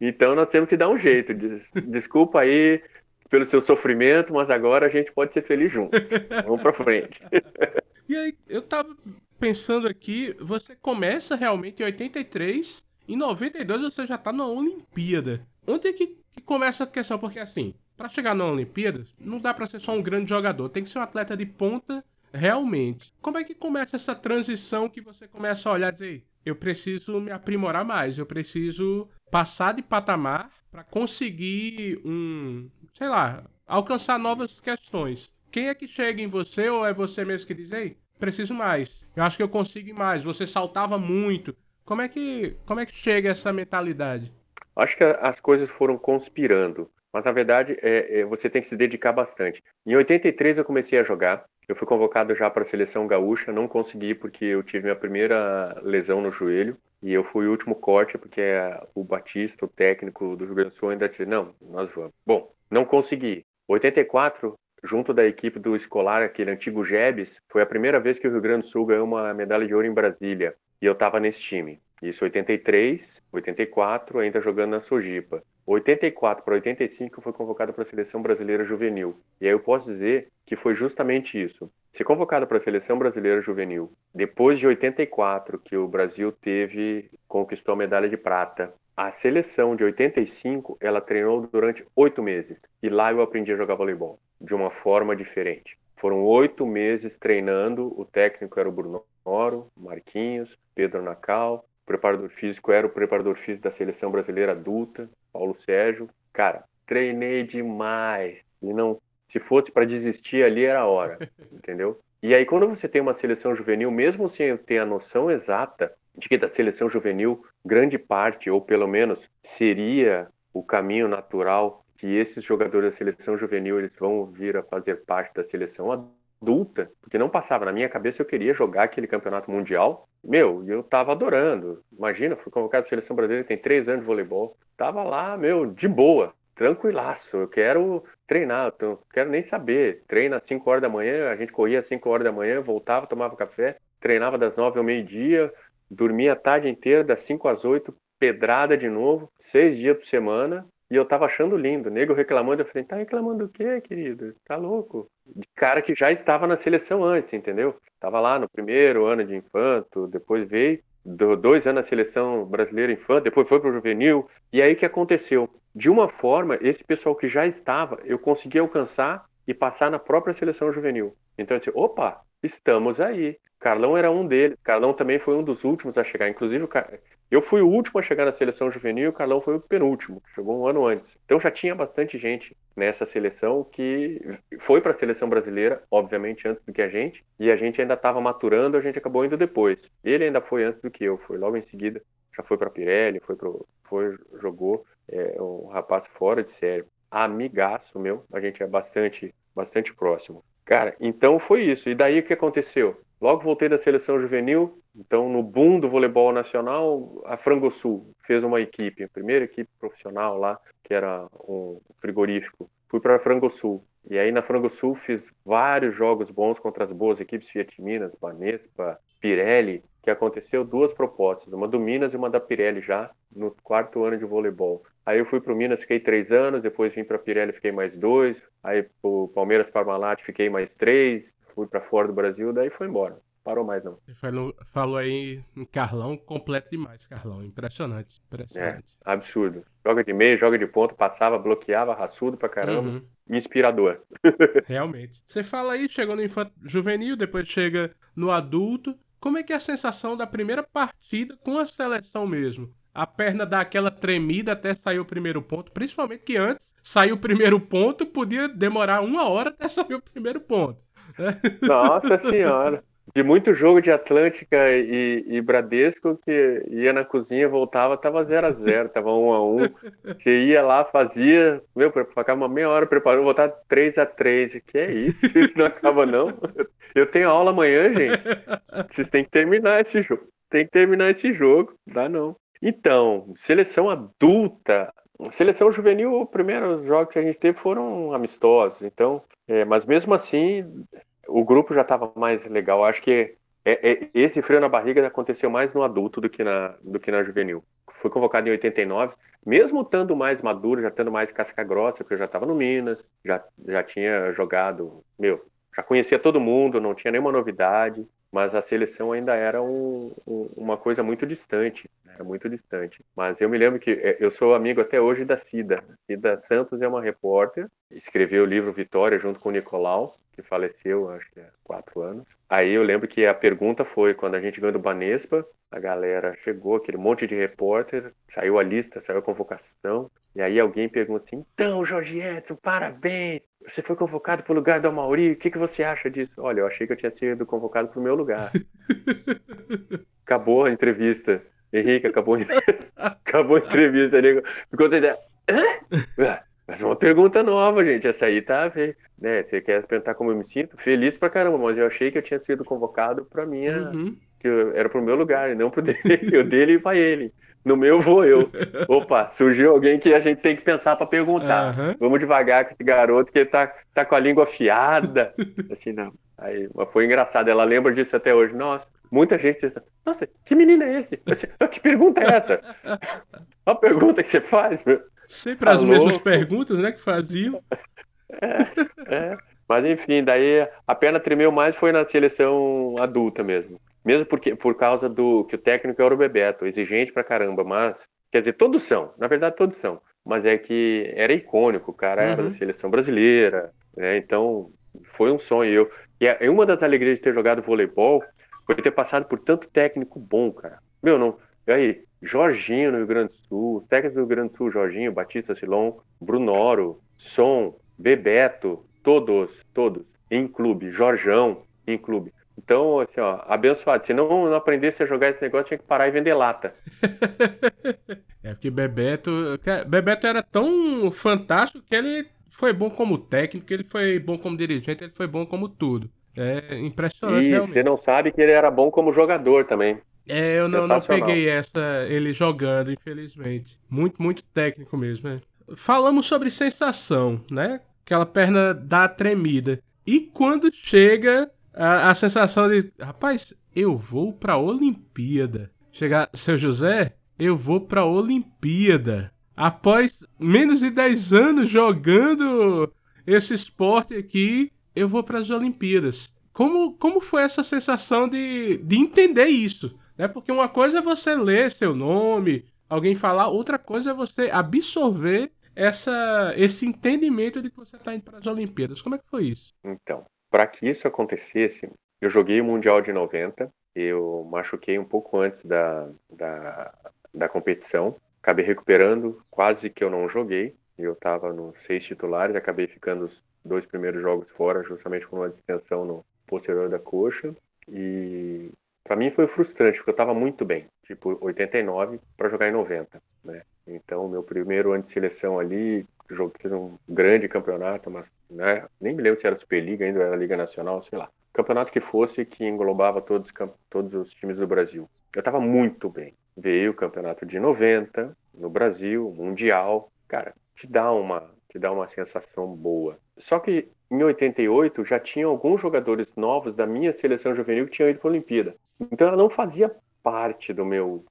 então nós temos que dar um jeito. Desculpa aí pelo seu sofrimento, mas agora a gente pode ser feliz juntos. Vamos pra frente. E aí, eu tava pensando aqui, você começa realmente em 83, em 92 você já tá na Olimpíada. Onde é que, que começa a questão? Porque assim, para chegar na Olimpíada, não dá para ser só um grande jogador, tem que ser um atleta de ponta realmente. Como é que começa essa transição que você começa a olhar e dizer, eu preciso me aprimorar mais, eu preciso passar de patamar para conseguir um, sei lá, alcançar novas questões. Quem é que chega em você ou é você mesmo que diz, ei, preciso mais. Eu acho que eu consigo mais. Você saltava muito. Como é que, como é que chega essa mentalidade? Acho que as coisas foram conspirando. Mas na verdade, é, é, você tem que se dedicar bastante. Em 83 eu comecei a jogar. Eu fui convocado já para a seleção gaúcha, não consegui porque eu tive minha primeira lesão no joelho e eu fui o último corte porque o Batista, o técnico do Rio Grande do Sul, ainda disse: não, nós vamos. Bom, não consegui. 84, junto da equipe do escolar, aquele antigo Jebes, foi a primeira vez que o Rio Grande do Sul ganhou uma medalha de ouro em Brasília e eu estava nesse time. Isso 83, 84, ainda jogando na Sojipa. 84 para 85 foi convocado para a seleção brasileira juvenil. E aí eu posso dizer que foi justamente isso. Ser convocado para a seleção brasileira juvenil, depois de 84 que o Brasil teve conquistou a medalha de prata, a seleção de 85 ela treinou durante oito meses e lá eu aprendi a jogar voleibol de uma forma diferente. Foram oito meses treinando. O técnico era o Bruno Oro, Marquinhos, Pedro Nacal, preparador físico era o preparador físico da seleção brasileira adulta, Paulo Sérgio. Cara, treinei demais. E não, se fosse para desistir ali era a hora, entendeu? E aí quando você tem uma seleção juvenil, mesmo sem ter a noção exata de que da seleção juvenil, grande parte ou pelo menos seria o caminho natural que esses jogadores da seleção juvenil eles vão vir a fazer parte da seleção adulta, porque não passava na minha cabeça eu queria jogar aquele campeonato mundial. Meu, eu tava adorando. Imagina, fui convocado para a seleção brasileira, tem três anos de voleibol. Tava lá, meu, de boa, tranquilaço. Eu quero treinar, eu não quero nem saber. Treina às 5 horas da manhã, a gente corria às 5 horas da manhã, voltava, tomava café, treinava das 9 ao meio-dia, dormia a tarde inteira, das 5 às 8, pedrada de novo, seis dias por semana, e eu tava achando lindo. nego reclamando, eu falei, tá reclamando do quê, querido? Tá louco? De cara que já estava na seleção antes, entendeu? Tava lá no primeiro ano de infanto, depois veio dois anos na seleção brasileira infanto, depois foi pro juvenil. E aí o que aconteceu? De uma forma, esse pessoal que já estava, eu consegui alcançar e passar na própria seleção juvenil. Então eu disse, opa, estamos aí. Carlão era um deles. Carlão também foi um dos últimos a chegar. Inclusive, eu fui o último a chegar na seleção juvenil e o Carlão foi o penúltimo, chegou um ano antes. Então já tinha bastante gente nessa seleção que foi para a seleção brasileira, obviamente antes do que a gente, e a gente ainda estava maturando, a gente acabou indo depois. Ele ainda foi antes do que eu, foi logo em seguida, já foi para Pirelli, foi pro, foi jogou é, um rapaz fora de série, amigaço meu, a gente é bastante bastante próximo. Cara, então foi isso. E daí o que aconteceu? Logo voltei da seleção juvenil, então no boom do voleibol nacional, a Frango Sul fez uma equipe, a primeira equipe profissional lá, que era um frigorífico. Fui para Frango Sul. E aí na Frango Sul fiz vários jogos bons contra as boas equipes Fiat Minas, Banespa, Pirelli, que aconteceu duas propostas, uma do Minas e uma da Pirelli já no quarto ano de voleibol. Aí eu fui para o Minas, fiquei três anos, depois vim para Pirelli, fiquei mais dois, aí para o Palmeiras Parmalat fiquei mais três, fui para fora do Brasil, daí foi embora. Parou mais não. Você falou, falou aí em Carlão, completo demais, Carlão. Impressionante, impressionante. É, absurdo. Joga de meio, joga de ponto, passava, bloqueava, raçudo pra caramba. Uhum. Inspirador. Realmente. Você fala aí, chegou no infanto juvenil, depois chega no adulto. Como é que é a sensação da primeira partida com a seleção mesmo? A perna dá aquela tremida até sair o primeiro ponto, principalmente que antes sair o primeiro ponto podia demorar uma hora até sair o primeiro ponto. Nossa senhora. De muito jogo de Atlântica e, e Bradesco que ia na cozinha, voltava, tava 0 a 0 tava 1 a 1 Você ia lá, fazia, meu, ficava uma meia hora preparando, voltar 3 a 3 Que é isso? Isso não acaba, não. Eu tenho aula amanhã, gente. Vocês têm que terminar esse jogo. Tem que terminar esse jogo, dá não. Então, seleção adulta, Seleção juvenil, os primeiros jogos que a gente teve foram amistosos, então, é, mas mesmo assim, o grupo já estava mais legal. Acho que é, é, esse frio na barriga aconteceu mais no adulto do que na, do que na juvenil. Fui convocado em 89, mesmo estando mais maduro, já tendo mais casca grossa, porque eu já estava no Minas, já, já tinha jogado, meu, já conhecia todo mundo, não tinha nenhuma novidade. Mas a seleção ainda era um, um, uma coisa muito distante, era muito distante. Mas eu me lembro que é, eu sou amigo até hoje da Cida. Cida Santos é uma repórter, escreveu o livro Vitória junto com o Nicolau, que faleceu, acho que há quatro anos. Aí eu lembro que a pergunta foi quando a gente ganhou do Banespa, a galera chegou, aquele monte de repórter, saiu a lista, saiu a convocação, e aí alguém pergunta assim: Então, Jorge Edson, parabéns! Você foi convocado para o lugar do Amauri, o que, que você acha disso? Olha, eu achei que eu tinha sido convocado para o meu lugar. acabou a entrevista. Henrique, acabou, acabou a entrevista. Ficou ideia. Mas é uma pergunta nova, gente. Essa aí tá. Né? Você quer perguntar como eu me sinto? Feliz pra caramba, mas eu achei que eu tinha sido convocado pra minha. Uhum. Que eu, era pro meu lugar, não pro dele. o dele vai ele. No meu vou eu. Opa, surgiu alguém que a gente tem que pensar para perguntar. Uhum. Vamos devagar com esse garoto que tá, tá com a língua afiada. Assim, não. Aí, foi engraçado, ela lembra disso até hoje. Nossa, muita gente nossa, que menino é esse? Que pergunta é essa? A pergunta que você faz, meu. Sempre tá as louco. mesmas perguntas, né, que faziam. É, é. Mas enfim, daí a perna tremeu mais foi na seleção adulta mesmo. Mesmo porque, por causa do que o técnico era o Bebeto, exigente pra caramba, mas. Quer dizer, todos são, na verdade todos são. Mas é que era icônico, o cara uhum. era da uhum. seleção brasileira, né? Então foi um sonho. Eu, e é, uma das alegrias de ter jogado voleibol foi ter passado por tanto técnico bom, cara. Meu, não. E aí, Jorginho no Rio Grande do Sul, os técnicos do Rio Grande do Sul, Jorginho, Batista Silon, Brunoro, Som, Bebeto, todos, todos, em clube, Jorjão, em clube. Então, assim, ó, abençoado. Se não, não aprendesse a jogar esse negócio, tinha que parar e vender lata. é porque Bebeto. Bebeto era tão fantástico que ele foi bom como técnico, ele foi bom como dirigente, ele foi bom como tudo. É impressionante. E realmente. você não sabe que ele era bom como jogador também. É, eu não, não peguei essa, ele jogando, infelizmente. Muito, muito técnico mesmo. Né? Falamos sobre sensação, né? Aquela perna dá tremida. E quando chega a, a sensação de, rapaz, eu vou pra Olimpíada. Chegar, seu José, eu vou pra Olimpíada. Após menos de 10 anos jogando esse esporte aqui, eu vou para as Olimpíadas. Como, como foi essa sensação de, de entender isso? Né? Porque uma coisa é você ler seu nome, alguém falar, outra coisa é você absorver essa, esse entendimento de que você está indo para as Olimpíadas. Como é que foi isso? Então, para que isso acontecesse, eu joguei o Mundial de 90, eu machuquei um pouco antes da, da, da competição, acabei recuperando, quase que eu não joguei, eu estava nos seis titulares, acabei ficando os dois primeiros jogos fora, justamente com uma distensão no posterior da coxa, e para mim foi frustrante, porque eu estava muito bem, tipo 89 para jogar em 90, né? Então, meu primeiro ano de seleção ali, jogo fiz um grande campeonato, mas né, nem me lembro se era Superliga ainda, era Liga Nacional, sei lá. Campeonato que fosse que englobava todos, todos os times do Brasil. Eu estava muito bem. Veio o campeonato de 90 no Brasil, Mundial. Cara, te dá uma, te dá uma sensação boa. Só que em 88 já tinha alguns jogadores novos da minha seleção juvenil que tinham ido para a Olimpíada. Então ela não fazia parte do meu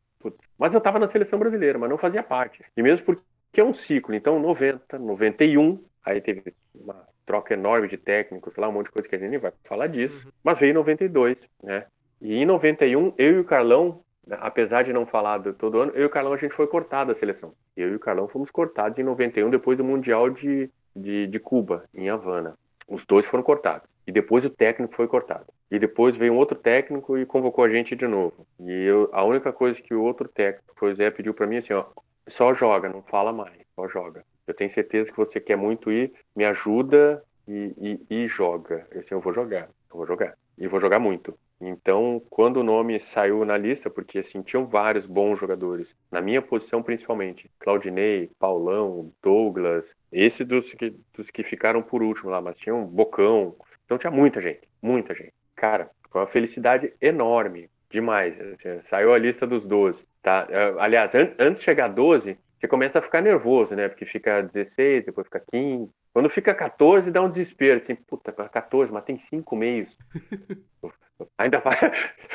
mas eu estava na seleção brasileira, mas não fazia parte. E mesmo porque é um ciclo. Então, 90, 91, aí teve uma troca enorme de técnicos lá, um monte de coisa que a gente nem vai falar disso. Uhum. Mas veio 92, né? E em 91, eu e o Carlão, né, apesar de não falar do todo ano, eu e o Carlão a gente foi cortado da seleção. Eu e o Carlão fomos cortados em 91, depois do Mundial de, de, de Cuba, em Havana. Os dois foram cortados. E depois o técnico foi cortado. E depois veio um outro técnico e convocou a gente de novo. E eu, a única coisa que o outro técnico, o Zé, pediu para mim assim, ó, só joga, não fala mais, só joga. Eu tenho certeza que você quer muito ir, me ajuda e, e, e joga. Eu assim, eu vou jogar, eu vou jogar. E vou jogar muito. Então, quando o nome saiu na lista, porque assim, tinham vários bons jogadores, na minha posição principalmente, Claudinei, Paulão, Douglas, esse dos que, dos que ficaram por último lá, mas tinha um Bocão, então tinha muita gente, muita gente. Cara, foi uma felicidade enorme, demais. Assim, saiu a lista dos 12, tá? É, aliás, an antes de chegar a 12, você começa a ficar nervoso, né? Porque fica 16, depois fica 15. Quando fica 14, dá um desespero. Assim, puta, 14, mas tem 5 meios. Ainda.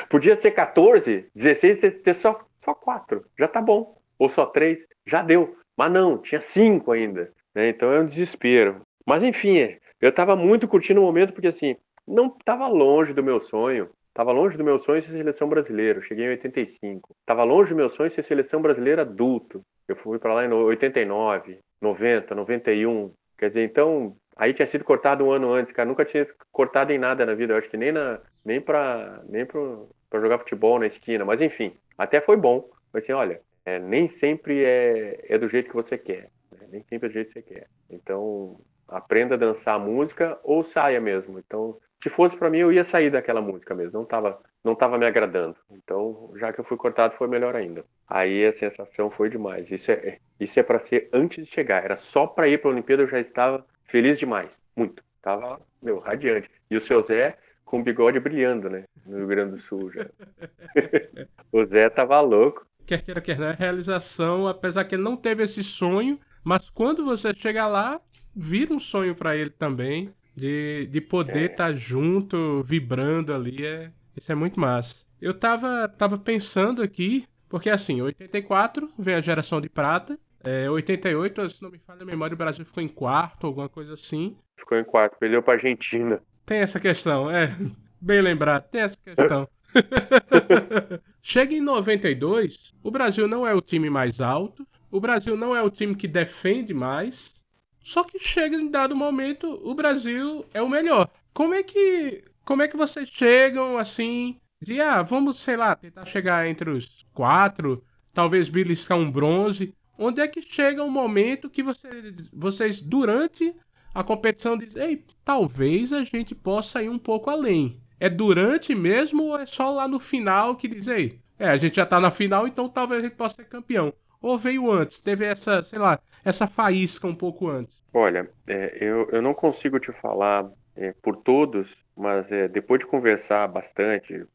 Podia ser 14, 16, você ter só, só 4. Já tá bom. Ou só 3, já deu. Mas não, tinha 5 ainda. Né? Então é um desespero. Mas enfim, eu tava muito curtindo o momento, porque assim, não estava longe do meu sonho. Tava longe do meu sonho ser seleção brasileira. Cheguei em 85. Tava longe do meu sonho ser seleção brasileira adulto. Eu fui para lá em 89, 90, 91. Quer dizer, então, aí tinha sido cortado um ano antes, cara. Nunca tinha cortado em nada na vida. Eu acho que nem, na, nem para nem pra jogar futebol na esquina. Mas enfim, até foi bom. Mas assim, olha, é, nem sempre é, é do jeito que você quer. Né? Nem sempre é do jeito que você quer. Então, aprenda a dançar a música ou saia mesmo. Então, se fosse para mim, eu ia sair daquela música mesmo. Não tava, não tava me agradando. Então, já que eu fui cortado, foi melhor ainda. Aí a sensação foi demais. Isso é, isso é para ser antes de chegar. Era só para ir para a Olimpíada, eu já estava feliz demais. Muito. Tava, meu, radiante. E o seu Zé com o bigode brilhando, né? No Rio Grande do Sul já. o Zé tava louco. Quer queira, quer não, é realização, apesar que ele não teve esse sonho, mas quando você chega lá, vira um sonho para ele também, de, de poder estar é. tá junto, vibrando ali, é, isso é muito massa. Eu tava, tava pensando aqui, porque assim, 84 vem a geração de prata, é, 88, se não me falha a memória, o Brasil ficou em quarto, alguma coisa assim. Ficou em quarto, perdeu pra Argentina. Tem essa questão, é. Bem lembrado, tem essa questão. Chega em 92, o Brasil não é o time mais alto, o Brasil não é o time que defende mais, só que chega em dado momento, o Brasil é o melhor. Como é que, como é que vocês chegam assim, de ah, vamos, sei lá, tentar chegar entre os quatro, talvez beliscar um bronze. Onde é que chega um momento que vocês, vocês durante a competição dizem, ei, talvez a gente possa ir um pouco além. É durante mesmo ou é só lá no final que diz, ei, é, a gente já tá na final, então talvez a gente possa ser campeão. Ou veio antes, teve essa, sei lá, essa faísca um pouco antes? Olha, é, eu, eu não consigo te falar é, por todos, mas é, depois de conversar bastante,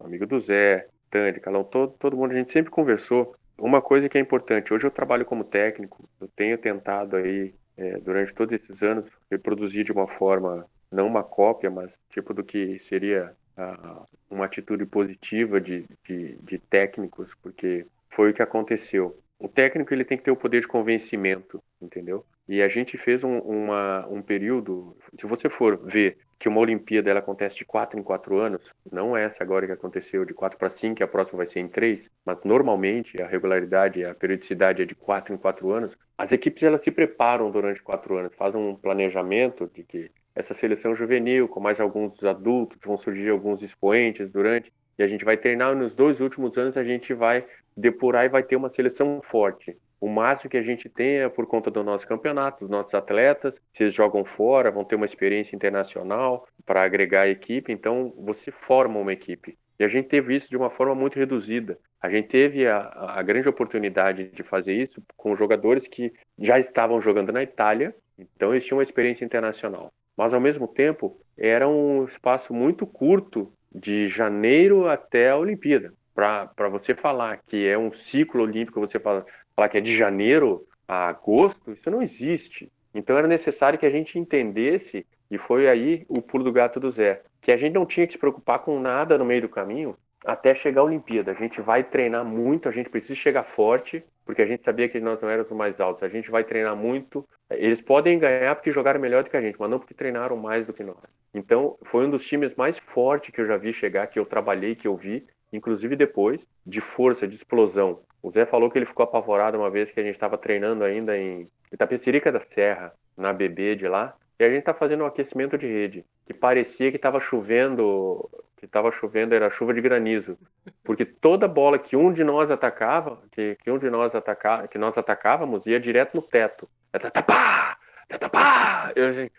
amigo do Zé, Tânia, Calão, todo, todo mundo, a gente sempre conversou. Uma coisa que é importante, hoje eu trabalho como técnico, eu tenho tentado aí, é, durante todos esses anos, reproduzir de uma forma, não uma cópia, mas tipo do que seria a, uma atitude positiva de, de, de técnicos, porque foi o que aconteceu o técnico ele tem que ter o poder de convencimento, entendeu? E a gente fez um, uma, um período, se você for ver que uma Olimpíada ela acontece de 4 em 4 anos, não é essa agora que aconteceu de 4 para 5, que a próxima vai ser em 3, mas normalmente a regularidade, a periodicidade é de 4 em 4 anos. As equipes elas se preparam durante 4 anos, fazem um planejamento de que essa seleção juvenil, com mais alguns adultos, vão surgir alguns expoentes durante, a gente vai treinar nos dois últimos anos, a gente vai depurar e vai ter uma seleção forte. O máximo que a gente tem é por conta do nosso campeonato, dos nossos atletas, se eles jogam fora, vão ter uma experiência internacional para agregar a equipe, então você forma uma equipe. E a gente teve isso de uma forma muito reduzida. A gente teve a, a grande oportunidade de fazer isso com jogadores que já estavam jogando na Itália, então eles tinham uma experiência internacional. Mas ao mesmo tempo, era um espaço muito curto de janeiro até a Olimpíada para você falar que é um ciclo olímpico, você fala, falar que é de janeiro a agosto, isso não existe. Então era necessário que a gente entendesse, e foi aí o pulo do gato do Zé, que a gente não tinha que se preocupar com nada no meio do caminho até chegar a Olimpíada. A gente vai treinar muito, a gente precisa chegar forte, porque a gente sabia que nós não éramos os mais altos. A gente vai treinar muito. Eles podem ganhar porque jogaram melhor do que a gente, mas não porque treinaram mais do que nós. Então, foi um dos times mais fortes que eu já vi chegar, que eu trabalhei, que eu vi, inclusive depois, de força, de explosão. O Zé falou que ele ficou apavorado uma vez que a gente estava treinando ainda em Itapecerica da Serra, na BB de lá, e a gente está fazendo um aquecimento de rede, que parecia que estava chovendo, que estava chovendo, era chuva de granizo, porque toda bola que um de nós atacava, que, que um de nós atacava, que nós atacávamos, ia direto no teto. Tatapá! Tatapá! Eu,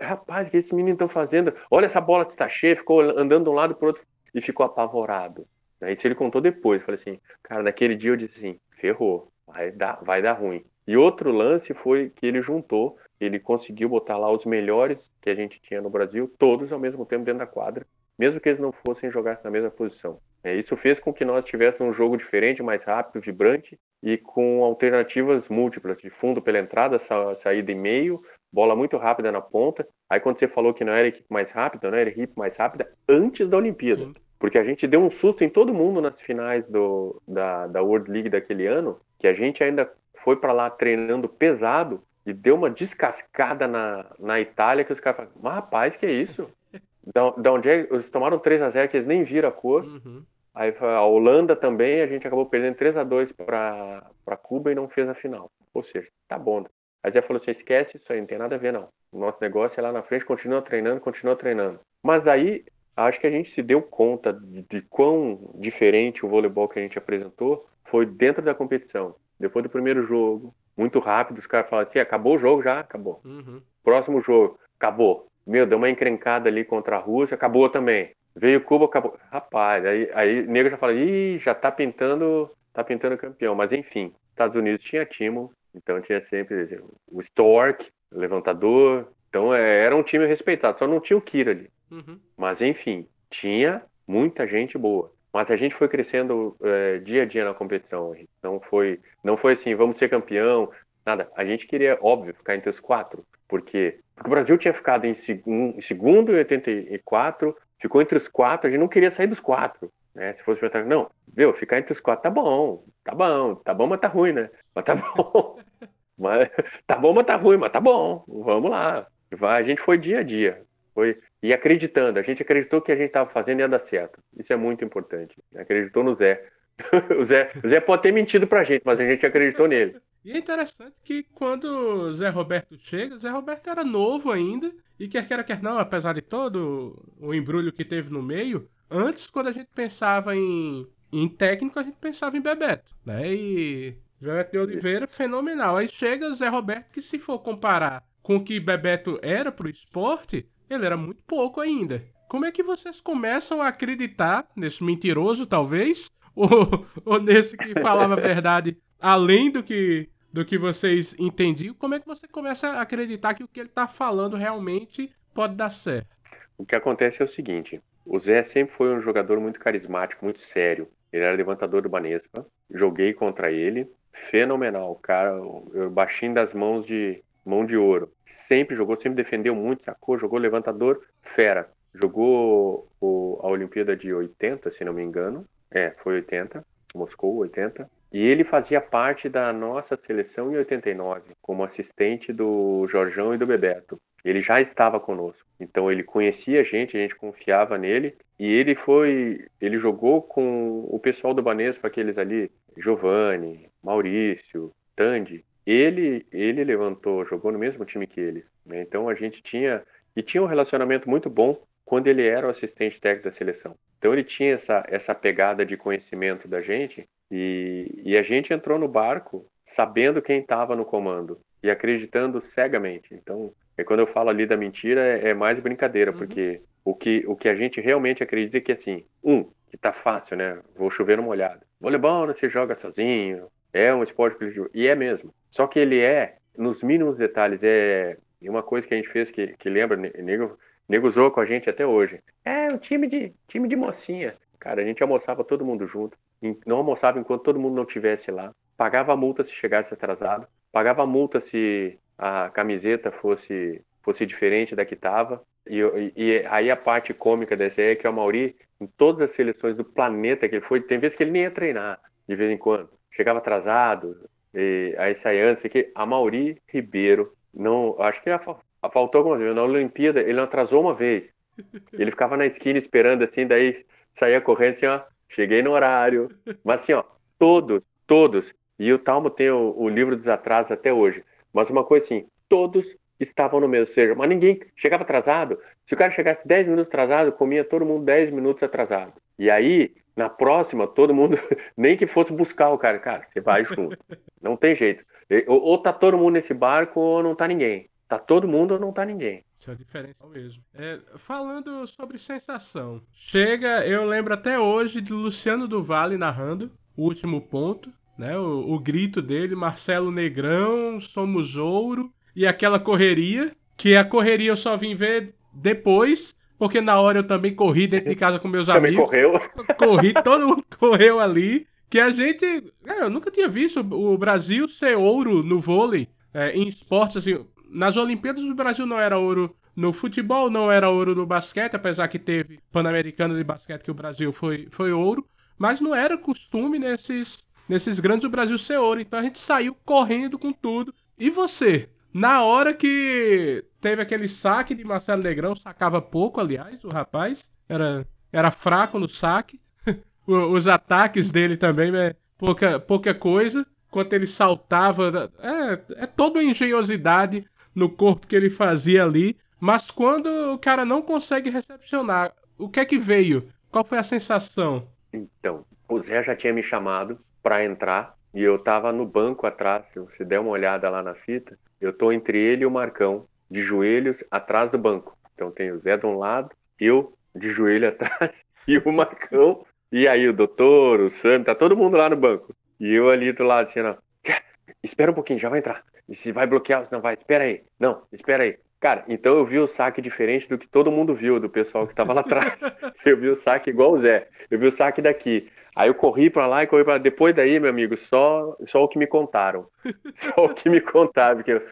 rapaz, o que esses meninos estão fazendo? Olha essa bola que está cheia, ficou andando de um lado para outro e ficou apavorado. Aí ele contou depois, falei assim, cara, naquele dia eu disse assim, ferrou, vai dar, vai dar ruim. E outro lance foi que ele juntou, ele conseguiu botar lá os melhores que a gente tinha no Brasil, todos ao mesmo tempo dentro da quadra, mesmo que eles não fossem jogar na mesma posição. É, isso fez com que nós tivéssemos um jogo diferente, mais rápido, vibrante e com alternativas múltiplas, de fundo pela entrada, sa saída e meio, bola muito rápida na ponta. Aí quando você falou que não era a equipe mais rápida, não era a equipe mais rápida antes da Olimpíada. Sim. Porque a gente deu um susto em todo mundo nas finais do, da, da World League daquele ano, que a gente ainda foi para lá treinando pesado e deu uma descascada na, na Itália que os caras falaram, mas rapaz, que é isso? Da, da onde é, eles tomaram 3x0 que eles nem viram a cor. Uhum. Aí a Holanda também, a gente acabou perdendo 3 a 2 para Cuba e não fez a final. Ou seja, tá bom. Aí Zé falou assim: esquece isso aí, não tem nada a ver não. O nosso negócio é lá na frente, continua treinando, continua treinando. Mas aí, acho que a gente se deu conta de, de quão diferente o voleibol que a gente apresentou foi dentro da competição. Depois do primeiro jogo, muito rápido, os caras falaram assim: acabou o jogo já? Acabou. Uhum. Próximo jogo, acabou. Meu, deu uma encrencada ali contra a Rússia, acabou também. Veio Cuba, acabou. Rapaz, aí, aí o nego já fala, ih, já tá pintando, tá pintando campeão. Mas enfim, Estados Unidos tinha Timo, então tinha sempre o Stork, o levantador. Então é, era um time respeitado, só não tinha o Kira ali. Uhum. Mas enfim, tinha muita gente boa. Mas a gente foi crescendo é, dia a dia na competição. Não foi, não foi assim, vamos ser campeão, nada. A gente queria, óbvio, ficar entre os quatro. Porque, porque o Brasil tinha ficado em, seg em segundo em 84, ficou entre os quatro, a gente não queria sair dos quatro. Né? Se fosse perguntar, não, viu, ficar entre os quatro tá bom, tá bom, tá bom, mas tá ruim, né? Mas tá bom. mas, tá bom, mas tá ruim, mas tá bom. Vamos lá. A gente foi dia a dia. Foi, e acreditando, a gente acreditou que a gente estava fazendo ia dar certo. Isso é muito importante. Acreditou no Zé. o Zé, o Zé pode ter mentido pra gente, mas a gente acreditou nele. E é interessante que quando o Zé Roberto chega, o Zé Roberto era novo ainda, e quer queira, quer não, apesar de todo o embrulho que teve no meio, antes, quando a gente pensava em, em técnico, a gente pensava em Bebeto, né? E Bebeto de Oliveira, fenomenal. Aí chega o Zé Roberto, que se for comparar com o que Bebeto era pro esporte, ele era muito pouco ainda. Como é que vocês começam a acreditar nesse mentiroso, talvez? Ou, ou nesse que falava a verdade além do que, do que vocês entendiam? Como é que você começa a acreditar que o que ele está falando realmente pode dar certo? O que acontece é o seguinte: o Zé sempre foi um jogador muito carismático, muito sério. Ele era levantador do Banespa. Joguei contra ele. Fenomenal. Cara, eu baixinho das mãos de mão de ouro. Sempre jogou, sempre defendeu muito, sacou, jogou levantador, fera. Jogou o, a Olimpíada de 80, se não me engano. É, foi 80, Moscou 80. E ele fazia parte da nossa seleção em 89, como assistente do Jorjão e do Bebeto. Ele já estava conosco. Então ele conhecia a gente, a gente confiava nele. E ele foi. Ele jogou com o pessoal do Banespa, aqueles ali, Giovanni, Maurício, Tandy. Ele, ele levantou, jogou no mesmo time que eles. Né? Então a gente tinha. E tinha um relacionamento muito bom quando ele era o assistente técnico da seleção. Então ele tinha essa, essa pegada de conhecimento da gente e, e a gente entrou no barco sabendo quem estava no comando e acreditando cegamente. Então, é quando eu falo ali da mentira, é, é mais brincadeira, uhum. porque o que, o que a gente realmente acredita é que, assim, um, que tá fácil, né? Vou chover no molhado. Voleibol não se joga sozinho, é um esporte coletivo. E é mesmo. Só que ele é, nos mínimos detalhes, é uma coisa que a gente fez que, que lembra, nego, nego usou com a gente até hoje. É um time de, time de mocinha. Cara, a gente almoçava todo mundo junto. Não almoçava enquanto todo mundo não estivesse lá. Pagava multa se chegasse atrasado. Pagava multa se a camiseta fosse, fosse diferente da que estava. E, e, e, aí a parte cômica dessa é que o Mauri, em todas as seleções do planeta que ele foi, tem vezes que ele nem ia treinar, de vez em quando. Chegava atrasado, e aí saía antes, que a Mauri Ribeiro, não, acho que faltou alguma vez, na Olimpíada ele não atrasou uma vez. Ele ficava na esquina esperando assim, daí saía correndo assim, ó, cheguei no horário. Mas assim, ó, todos, todos, e o Talmo tem o, o livro dos atrasos até hoje. Mas uma coisa assim, todos estavam no mesmo, seja, mas ninguém chegava atrasado. Se o cara chegasse 10 minutos atrasado, comia todo mundo 10 minutos atrasado. E aí, na próxima, todo mundo, nem que fosse buscar o cara, cara, você vai junto. Não tem jeito. Ou, ou tá todo mundo nesse barco ou não tá ninguém. Tá todo mundo ou não tá ninguém. Isso é a diferença mesmo. É, falando sobre sensação. Chega, eu lembro até hoje de Luciano do Vale narrando o último ponto, né? O, o grito dele, Marcelo Negrão, somos ouro, e aquela correria, que a correria eu só vim ver depois, porque na hora eu também corri dentro de casa com meus também amigos. correu. Corri, todo mundo correu ali. Que a gente. É, eu nunca tinha visto o Brasil ser ouro no vôlei, é, em esportes assim nas Olimpíadas o Brasil não era ouro no futebol, não era ouro no basquete, apesar que teve Pan-Americano de basquete que o Brasil foi, foi ouro, mas não era costume nesses, nesses grandes o Brasil ser ouro. Então a gente saiu correndo com tudo. E você? Na hora que teve aquele saque de Marcelo Negrão, sacava pouco, aliás, o rapaz. Era, era fraco no saque. Os ataques dele também é pouca, pouca coisa. Quando ele saltava, é, é toda engenhosidade no corpo que ele fazia ali. Mas quando o cara não consegue recepcionar, o que é que veio? Qual foi a sensação? Então, o Zé já tinha me chamado para entrar e eu tava no banco atrás. Se você der uma olhada lá na fita, eu tô entre ele e o Marcão, de joelhos atrás do banco. Então tem o Zé de um lado, eu de joelho atrás e o Marcão. E aí o doutor, o Sam, tá todo mundo lá no banco. E eu ali do lado, assim, ó. Espera um pouquinho, já vai entrar. E se vai bloquear, se não vai, espera aí. Não, espera aí. Cara, então eu vi o saque diferente do que todo mundo viu, do pessoal que tava lá atrás. eu vi o saque igual o Zé. Eu vi o saque daqui. Aí eu corri para lá e corri para Depois daí, meu amigo, só, só o que me contaram. Só o que me contaram, porque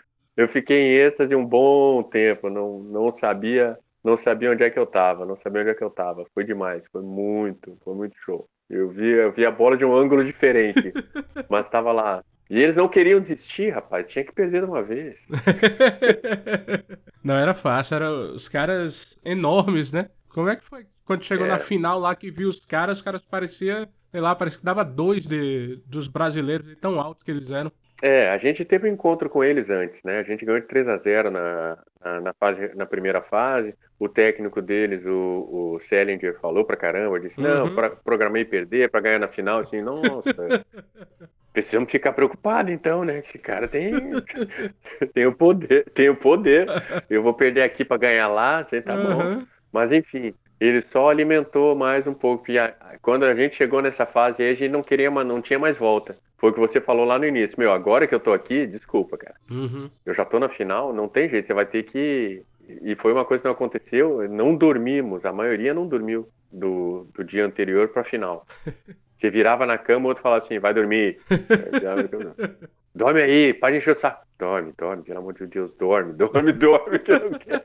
eu, fiquei em êxtase um bom tempo. Não, não sabia não sabia onde é que eu tava. Não sabia onde é que eu tava. Foi demais. Foi muito, foi muito show. Eu vi, eu vi a bola de um ângulo diferente, mas estava lá. E eles não queriam desistir, rapaz. Tinha que perder de uma vez. não era fácil, eram os caras enormes, né? Como é que foi? Quando chegou é. na final lá que viu os caras, os caras pareciam, sei lá, parece que dava dois de, dos brasileiros tão altos que eles eram. É, a gente teve um encontro com eles antes, né? A gente ganhou de 3 a 0 na, na, na, fase, na primeira fase. O técnico deles, o, o Selinger, falou pra caramba, disse, uhum. não, pra, programei perder para ganhar na final, assim, nossa. Precisamos ficar preocupados então, né? Esse cara tem, tem o poder, tem o poder. Eu vou perder aqui para ganhar lá, assim, tá uhum. bom. Mas enfim, ele só alimentou mais um pouco. E quando a gente chegou nessa fase aí, a gente não queria, não tinha mais volta. Foi o que você falou lá no início. Meu, agora que eu tô aqui, desculpa, cara. Uhum. Eu já tô na final, não tem jeito. Você vai ter que. E foi uma coisa que não aconteceu. Não dormimos. A maioria não dormiu do, do dia anterior pra final. Você virava na cama, o outro falava assim: vai dormir. dorme aí, para encher o saco. Dorme, dorme, pelo amor de Deus, dorme, dorme, dorme, que eu não quero.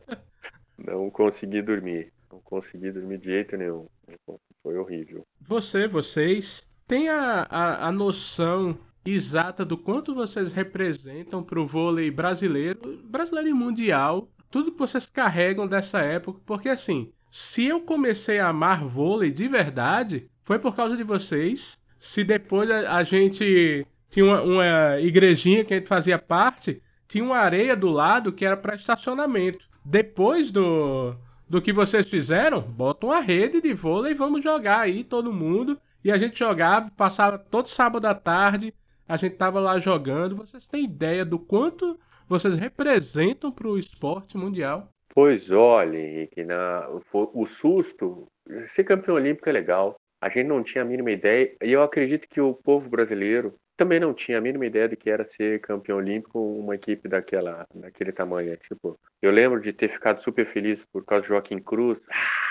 Não consegui dormir. Não consegui dormir de jeito nenhum. Foi horrível. Você, vocês tem a, a, a noção exata do quanto vocês representam para o vôlei brasileiro, brasileiro e mundial, tudo que vocês carregam dessa época, porque assim, se eu comecei a amar vôlei de verdade, foi por causa de vocês. Se depois a, a gente tinha uma, uma, igrejinha que a gente fazia parte, tinha uma areia do lado que era para estacionamento. Depois do, do que vocês fizeram, bota uma rede de vôlei e vamos jogar aí todo mundo. E a gente jogava, passava todo sábado à tarde, a gente tava lá jogando. Vocês têm ideia do quanto vocês representam para o esporte mundial? Pois olha, Henrique, na, o susto, ser campeão olímpico é legal. A gente não tinha a mínima ideia, e eu acredito que o povo brasileiro também não tinha a mínima ideia do que era ser campeão olímpico uma equipe daquela, daquele tamanho. Tipo, eu lembro de ter ficado super feliz por causa do Joaquim Cruz. Ah,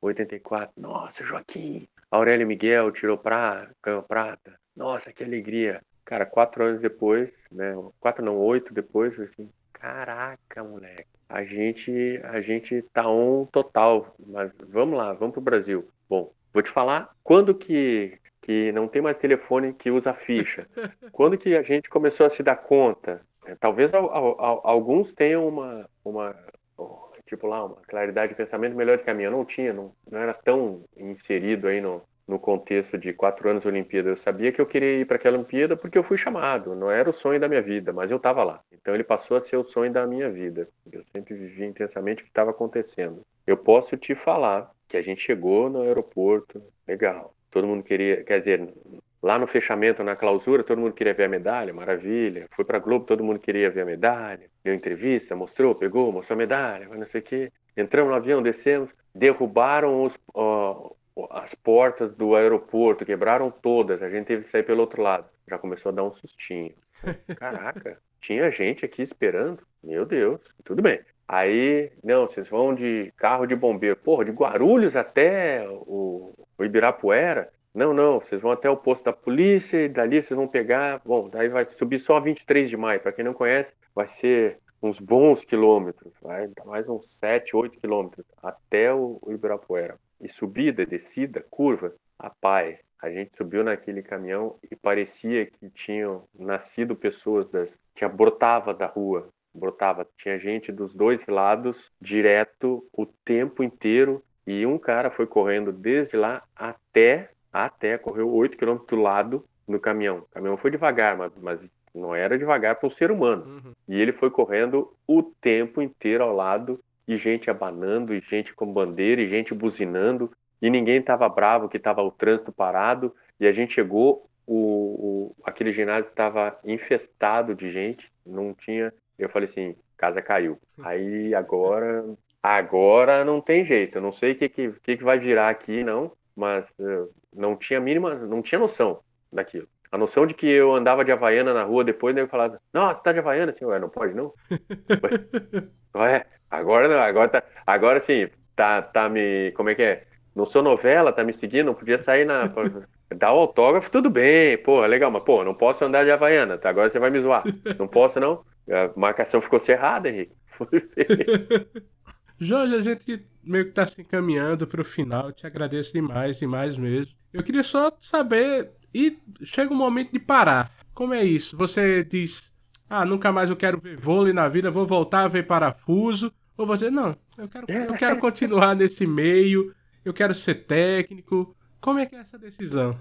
84, nossa, Joaquim, Aurélio Miguel tirou prata, ganhou prata. Nossa, que alegria. Cara, quatro anos depois, né? Quatro não, oito depois, assim, caraca, moleque. A gente, a gente tá on total, mas vamos lá, vamos pro Brasil. Bom, vou te falar quando que que não tem mais telefone que usa ficha. quando que a gente começou a se dar conta? É, talvez alguns tenham uma, uma tipo lá, uma claridade de pensamento melhor do que a minha. Eu não tinha, não, não era tão inserido aí no, no contexto de quatro anos de Olimpíada. Eu sabia que eu queria ir para aquela Olimpíada porque eu fui chamado. Não era o sonho da minha vida, mas eu estava lá. Então ele passou a ser o sonho da minha vida. Eu sempre vivi intensamente o que estava acontecendo. Eu posso te falar que a gente chegou no aeroporto, legal. Todo mundo queria, quer dizer, lá no fechamento, na clausura, todo mundo queria ver a medalha, maravilha. Foi para Globo, todo mundo queria ver a medalha. Deu entrevista, mostrou, pegou, mostrou a medalha, não sei o quê. Entramos no avião, descemos, derrubaram os, as portas do aeroporto, quebraram todas, a gente teve que sair pelo outro lado. Já começou a dar um sustinho. Caraca, tinha gente aqui esperando. Meu Deus, tudo bem. Aí, não, vocês vão de carro de bombeiro. Porra, de Guarulhos até o, o Ibirapuera? Não, não, vocês vão até o posto da polícia e dali vocês vão pegar. Bom, daí vai subir só 23 de maio. Para quem não conhece, vai ser uns bons quilômetros, vai mais uns 7, 8 quilômetros até o, Ibirapuera. E subida, descida, curva, a paz. A gente subiu naquele caminhão e parecia que tinham nascido pessoas das. tinha brotava da rua. brotava. Tinha gente dos dois lados, direto, o tempo inteiro. E um cara foi correndo desde lá até, até, correu 8 km do lado no caminhão. O caminhão foi devagar, mas, mas não era devagar para um ser humano. Uhum. E ele foi correndo o tempo inteiro ao lado, e gente abanando, e gente com bandeira, e gente buzinando, e ninguém estava bravo que estava o trânsito parado. E a gente chegou, o, o aquele ginásio estava infestado de gente, não tinha. Eu falei assim, casa caiu. Aí agora, agora não tem jeito. Eu não sei o que, que, que, que vai virar aqui, não, mas uh, não tinha mínima, não tinha noção daquilo. A noção de que eu andava de Havaiana na rua depois, eu falava, nossa, você tá de Havaiana? Assim, ué, não pode não? ué, agora não, agora tá, agora sim, tá, tá me, como é que é? Não sou novela, tá me seguindo, não podia sair na, dar o autógrafo, tudo bem, pô, legal, mas pô, não posso andar de Havaiana, tá? Agora você vai me zoar. Não posso não? A marcação ficou cerrada, Henrique. Jorge, a gente meio que tá se encaminhando pro final, te agradeço demais, demais mesmo. Eu queria só saber e chega um momento de parar. Como é isso? Você diz, ah, nunca mais eu quero ver vôlei na vida, vou voltar a ver parafuso. Ou você, não, eu quero, eu quero continuar nesse meio, eu quero ser técnico. Como é que é essa decisão?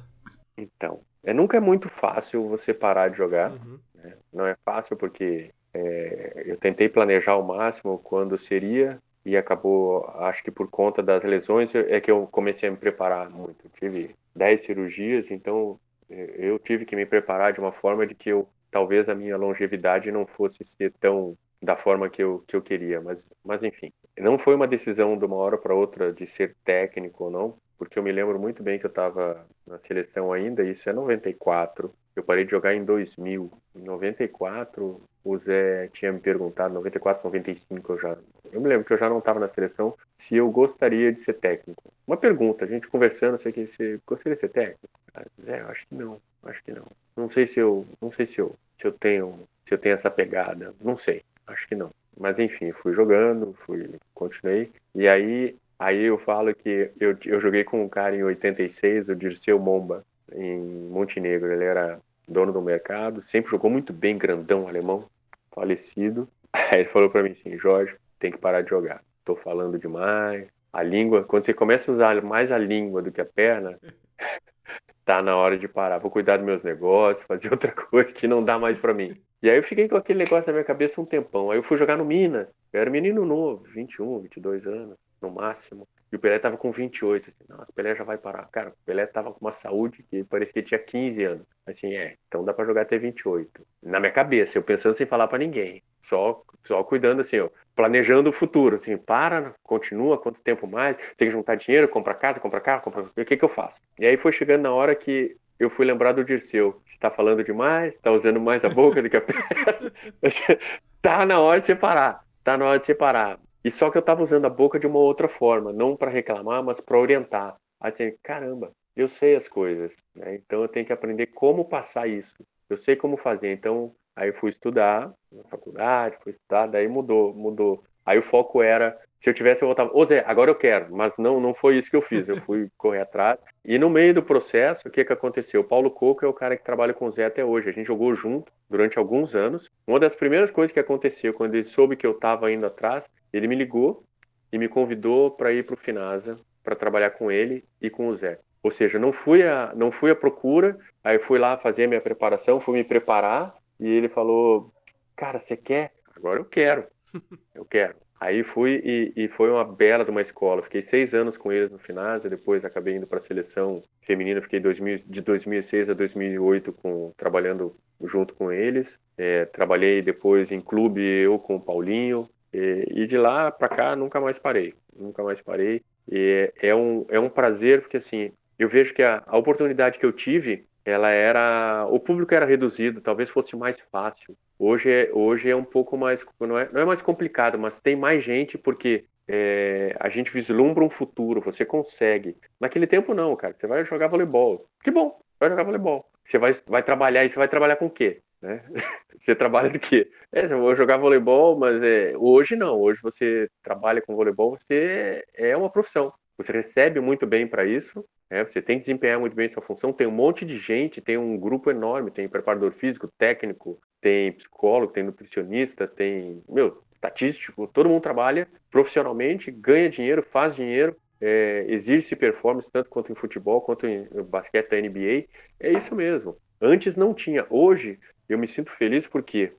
Então, é, nunca é muito fácil você parar de jogar. Uhum. Né? Não é fácil porque é, eu tentei planejar ao máximo quando seria e acabou, acho que por conta das lesões, é que eu comecei a me preparar muito. tive 10 cirurgias, então é, eu tive que me preparar de uma forma de que eu talvez a minha longevidade não fosse ser tão da forma que eu, que eu queria, mas, mas enfim, não foi uma decisão de uma hora para outra de ser técnico ou não, porque eu me lembro muito bem que eu estava na seleção ainda, isso é 94, eu parei de jogar em 2000, em 94 o Zé tinha me perguntado, 94, 95 eu já, eu me lembro que eu já não estava na seleção, se eu gostaria de ser técnico. Uma pergunta, a gente conversando, sei que você gostaria de ser técnico? Ah, Zé, eu acho que não, acho que não. Não sei se eu, não sei se eu, se eu tenho, se eu tenho essa pegada, não sei, acho que não. Mas enfim, fui jogando, fui, continuei. E aí, aí eu falo que eu, eu joguei com um cara em 86, o Dirceu Momba, em Montenegro. Ele era dono do mercado, sempre jogou muito bem, grandão, alemão, falecido. Aí ele falou para mim assim, Jorge, tem que parar de jogar. Tô falando demais. A língua, quando você começa a usar mais a língua do que a perna, tá na hora de parar. Vou cuidar dos meus negócios, fazer outra coisa que não dá mais para mim. E aí eu fiquei com aquele negócio na minha cabeça um tempão. Aí eu fui jogar no Minas. Eu era menino novo, 21, 22 anos, no máximo. E o Pelé tava com 28. Assim, Nossa, o Pelé já vai parar. Cara, o Pelé tava com uma saúde que parecia que tinha 15 anos. Assim, é, então dá para jogar até 28. Na minha cabeça, eu pensando sem falar para ninguém. Só, só cuidando assim, ó, planejando o futuro. Assim, para, continua, quanto tempo mais? Tem que juntar dinheiro, compra casa, compra carro, compra... O que que eu faço? E aí foi chegando na hora que eu fui lembrar do Dirceu. Você tá falando demais, tá usando mais a boca do que a perna. tá na hora de separar. Tá na hora de separar. E só que eu estava usando a boca de uma outra forma, não para reclamar, mas para orientar. Assim, caramba, eu sei as coisas, né? então eu tenho que aprender como passar isso. Eu sei como fazer, então aí eu fui estudar na faculdade, fui estudar, daí mudou, mudou. Aí o foco era se eu tivesse, eu voltava, ô Zé, agora eu quero, mas não, não foi isso que eu fiz, eu fui correr atrás. E no meio do processo, o que que aconteceu? O Paulo Coco é o cara que trabalha com o Zé até hoje, a gente jogou junto durante alguns anos. Uma das primeiras coisas que aconteceu, quando ele soube que eu estava indo atrás, ele me ligou e me convidou para ir para o Finasa, para trabalhar com ele e com o Zé. Ou seja, não fui a, não fui à procura, aí fui lá fazer a minha preparação, fui me preparar, e ele falou, cara, você quer? Agora eu quero, eu quero. Aí fui e, e, foi uma bela de uma escola. Fiquei seis anos com eles no Finasa, depois acabei indo para a seleção feminina. Fiquei 2000, de 2006 a 2008 com, trabalhando junto com eles. É, trabalhei depois em clube eu com o Paulinho. E, e de lá para cá nunca mais parei. Nunca mais parei. E é, é, um, é um prazer porque assim eu vejo que a, a oportunidade que eu tive ela era o público era reduzido, talvez fosse mais fácil. Hoje é, hoje é um pouco mais não é, não é mais complicado, mas tem mais gente porque é, a gente vislumbra um futuro, você consegue. Naquele tempo não, cara. Você vai jogar voleibol. Que bom, vai jogar voleibol. Você vai, vai trabalhar e você vai trabalhar com o quê? Né? Você trabalha do quê? É, eu vou jogar voleibol, mas é, hoje não. Hoje você trabalha com voleibol, você é uma profissão. Você recebe muito bem para isso, né? você tem que desempenhar muito bem sua função. Tem um monte de gente, tem um grupo enorme, tem preparador físico, técnico, tem psicólogo, tem nutricionista, tem, meu, estatístico, todo mundo trabalha profissionalmente, ganha dinheiro, faz dinheiro, é, existe performance tanto quanto em futebol, quanto em basquete da NBA. É isso mesmo. Antes não tinha. Hoje eu me sinto feliz porque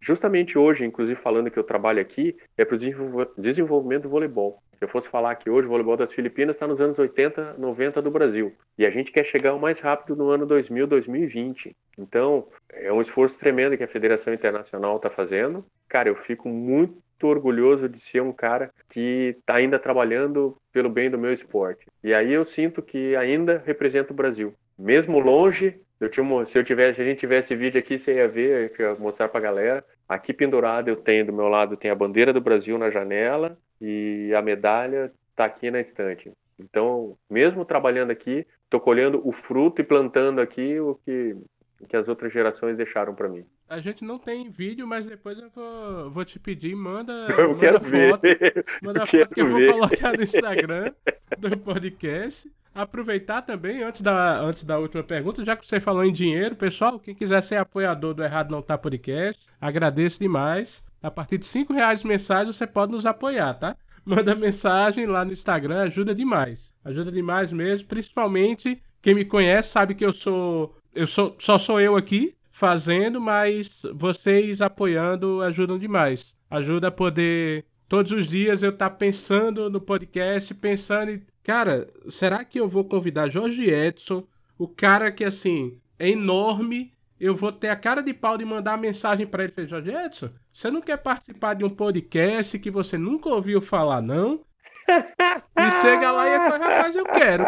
justamente hoje, inclusive falando que eu trabalho aqui, é para o desenvolvimento do voleibol. Se eu fosse falar que hoje o voleibol das Filipinas está nos anos 80, 90 do Brasil. E a gente quer chegar o mais rápido no ano 2000, 2020. Então, é um esforço tremendo que a Federação Internacional está fazendo. Cara, eu fico muito orgulhoso de ser um cara que está ainda trabalhando pelo bem do meu esporte. E aí eu sinto que ainda represento o Brasil. Mesmo longe, eu tinha, se eu tivesse, se a gente tivesse vídeo aqui, você ia ver, eu ia mostrar pra galera. Aqui pendurado eu tenho do meu lado tem a bandeira do Brasil na janela e a medalha está aqui na estante. Então, mesmo trabalhando aqui, estou colhendo o fruto e plantando aqui o que, que as outras gerações deixaram para mim. A gente não tem vídeo, mas depois eu vou, vou te pedir, manda, eu manda quero foto, ver. manda eu foto que eu vou ver. colocar no Instagram do podcast. Aproveitar também, antes da, antes da última pergunta, já que você falou em dinheiro, pessoal, quem quiser ser apoiador do Errado Não Tá Podcast, agradeço demais. A partir de 5 reais mensais você pode nos apoiar, tá? Manda mensagem lá no Instagram, ajuda demais. Ajuda demais mesmo, principalmente quem me conhece sabe que eu sou. Eu sou. Só sou eu aqui fazendo, mas vocês apoiando ajudam demais. Ajuda a poder. Todos os dias eu estar pensando no podcast, pensando em. Cara, será que eu vou convidar Jorge Edson, o cara que assim é enorme eu vou ter a cara de pau de mandar mensagem para ele, Jorge Edson, você não quer participar de um podcast que você nunca ouviu falar, não? E chega lá e fala, rapaz, eu quero.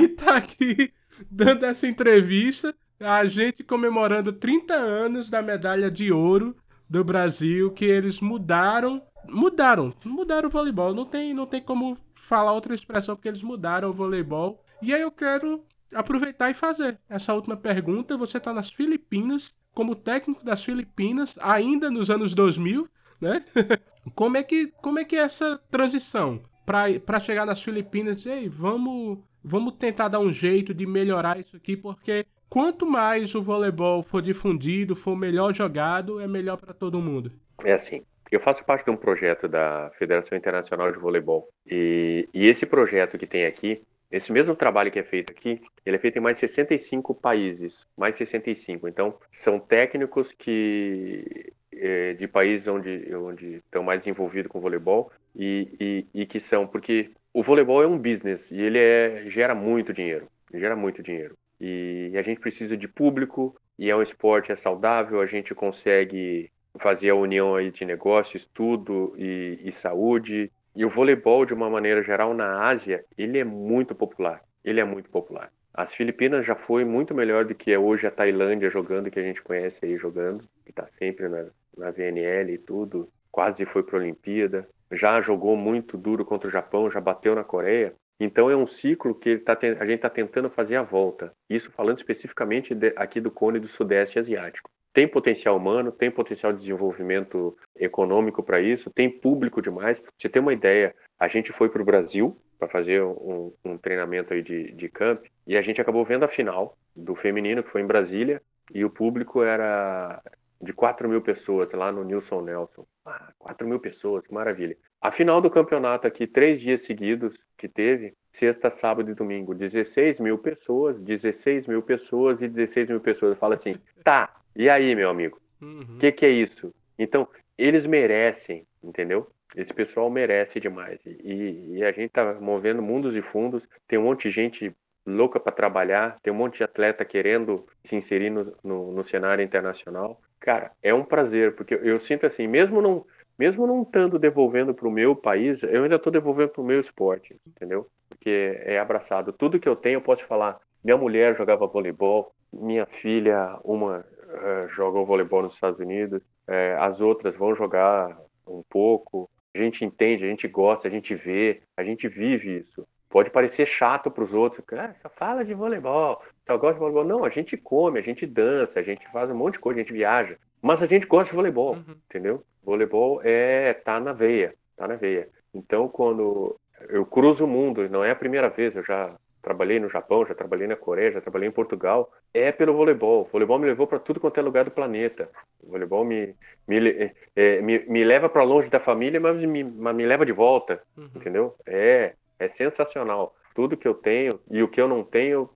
E tá aqui dando essa entrevista, a gente comemorando 30 anos da medalha de ouro do Brasil, que eles mudaram, mudaram, mudaram o voleibol. Não tem, não tem como falar outra expressão, porque eles mudaram o voleibol. E aí eu quero aproveitar e fazer essa última pergunta. Você está nas Filipinas, como técnico das Filipinas, ainda nos anos 2000, né? como, é que, como é que é essa transição para chegar nas Filipinas e dizer, vamos, vamos tentar dar um jeito de melhorar isso aqui, porque quanto mais o voleibol for difundido, for melhor jogado, é melhor para todo mundo. É assim, eu faço parte de um projeto da Federação Internacional de Voleibol. E, e, esse projeto que tem aqui, esse mesmo trabalho que é feito aqui, ele é feito em mais 65 países, mais 65. Então, são técnicos que é, de países onde onde estão mais envolvidos com voleibol e, e, e, que são porque o voleibol é um business e ele é, gera muito dinheiro, gera muito dinheiro. E a gente precisa de público e é um esporte é saudável, a gente consegue fazer a união aí de negócio, estudo e, e saúde e o voleibol, de uma maneira geral, na Ásia, ele é muito popular. Ele é muito popular. As Filipinas já foi muito melhor do que é hoje a Tailândia jogando, que a gente conhece aí jogando, que está sempre na, na VNL e tudo. Quase foi para a Olimpíada. Já jogou muito duro contra o Japão, já bateu na Coreia. Então é um ciclo que tá, a gente está tentando fazer a volta. Isso falando especificamente de, aqui do cone do Sudeste Asiático tem potencial humano, tem potencial de desenvolvimento econômico para isso, tem público demais. Pra você ter uma ideia, a gente foi para o Brasil para fazer um, um, treinamento aí de, de camp e a gente acabou vendo a final do feminino, que foi em Brasília, e o público era de 4 mil pessoas lá no Nilson Nelson. Ah, 4 mil pessoas, que maravilha. A final do campeonato aqui, três dias seguidos que teve, sexta, sábado e domingo, 16 mil pessoas, 16 mil pessoas e 16 mil pessoas. Fala assim, tá, e aí, meu amigo? O uhum. que, que é isso? Então, eles merecem, entendeu? Esse pessoal merece demais. E, e, a gente tá movendo mundos e fundos. Tem um monte de gente louca para trabalhar, tem um monte de atleta querendo se inserir no, no, no cenário internacional. Cara, é um prazer, porque eu, sinto assim, mesmo não, mesmo não estando devolvendo para o meu país, eu ainda estou devolvendo para o meu esporte, entendeu? Porque é abraçado. Tudo que eu tenho, eu posso falar. Minha mulher jogava voleibol, minha filha, uma uh, jogam voleibol nos Estados Unidos, uh, as outras vão jogar um pouco. A gente entende, a gente gosta, a gente vê, a gente vive isso. Pode parecer chato para os outros, ah, só fala de voleibol, só gosta de voleibol. Não, a gente come, a gente dança, a gente faz um monte de coisa, a gente viaja. Mas a gente gosta de voleibol, uhum. entendeu? Voleibol é tá na veia, tá na veia. Então, quando eu cruzo o mundo, não é a primeira vez, eu já trabalhei no Japão, já trabalhei na Coreia, já trabalhei em Portugal, é pelo voleibol. O voleibol me levou para tudo quanto é lugar do planeta. O voleibol me, me, é, me, me leva para longe da família, mas me, mas me leva de volta, uhum. entendeu? É, é sensacional. Tudo que eu tenho e o que eu não tenho,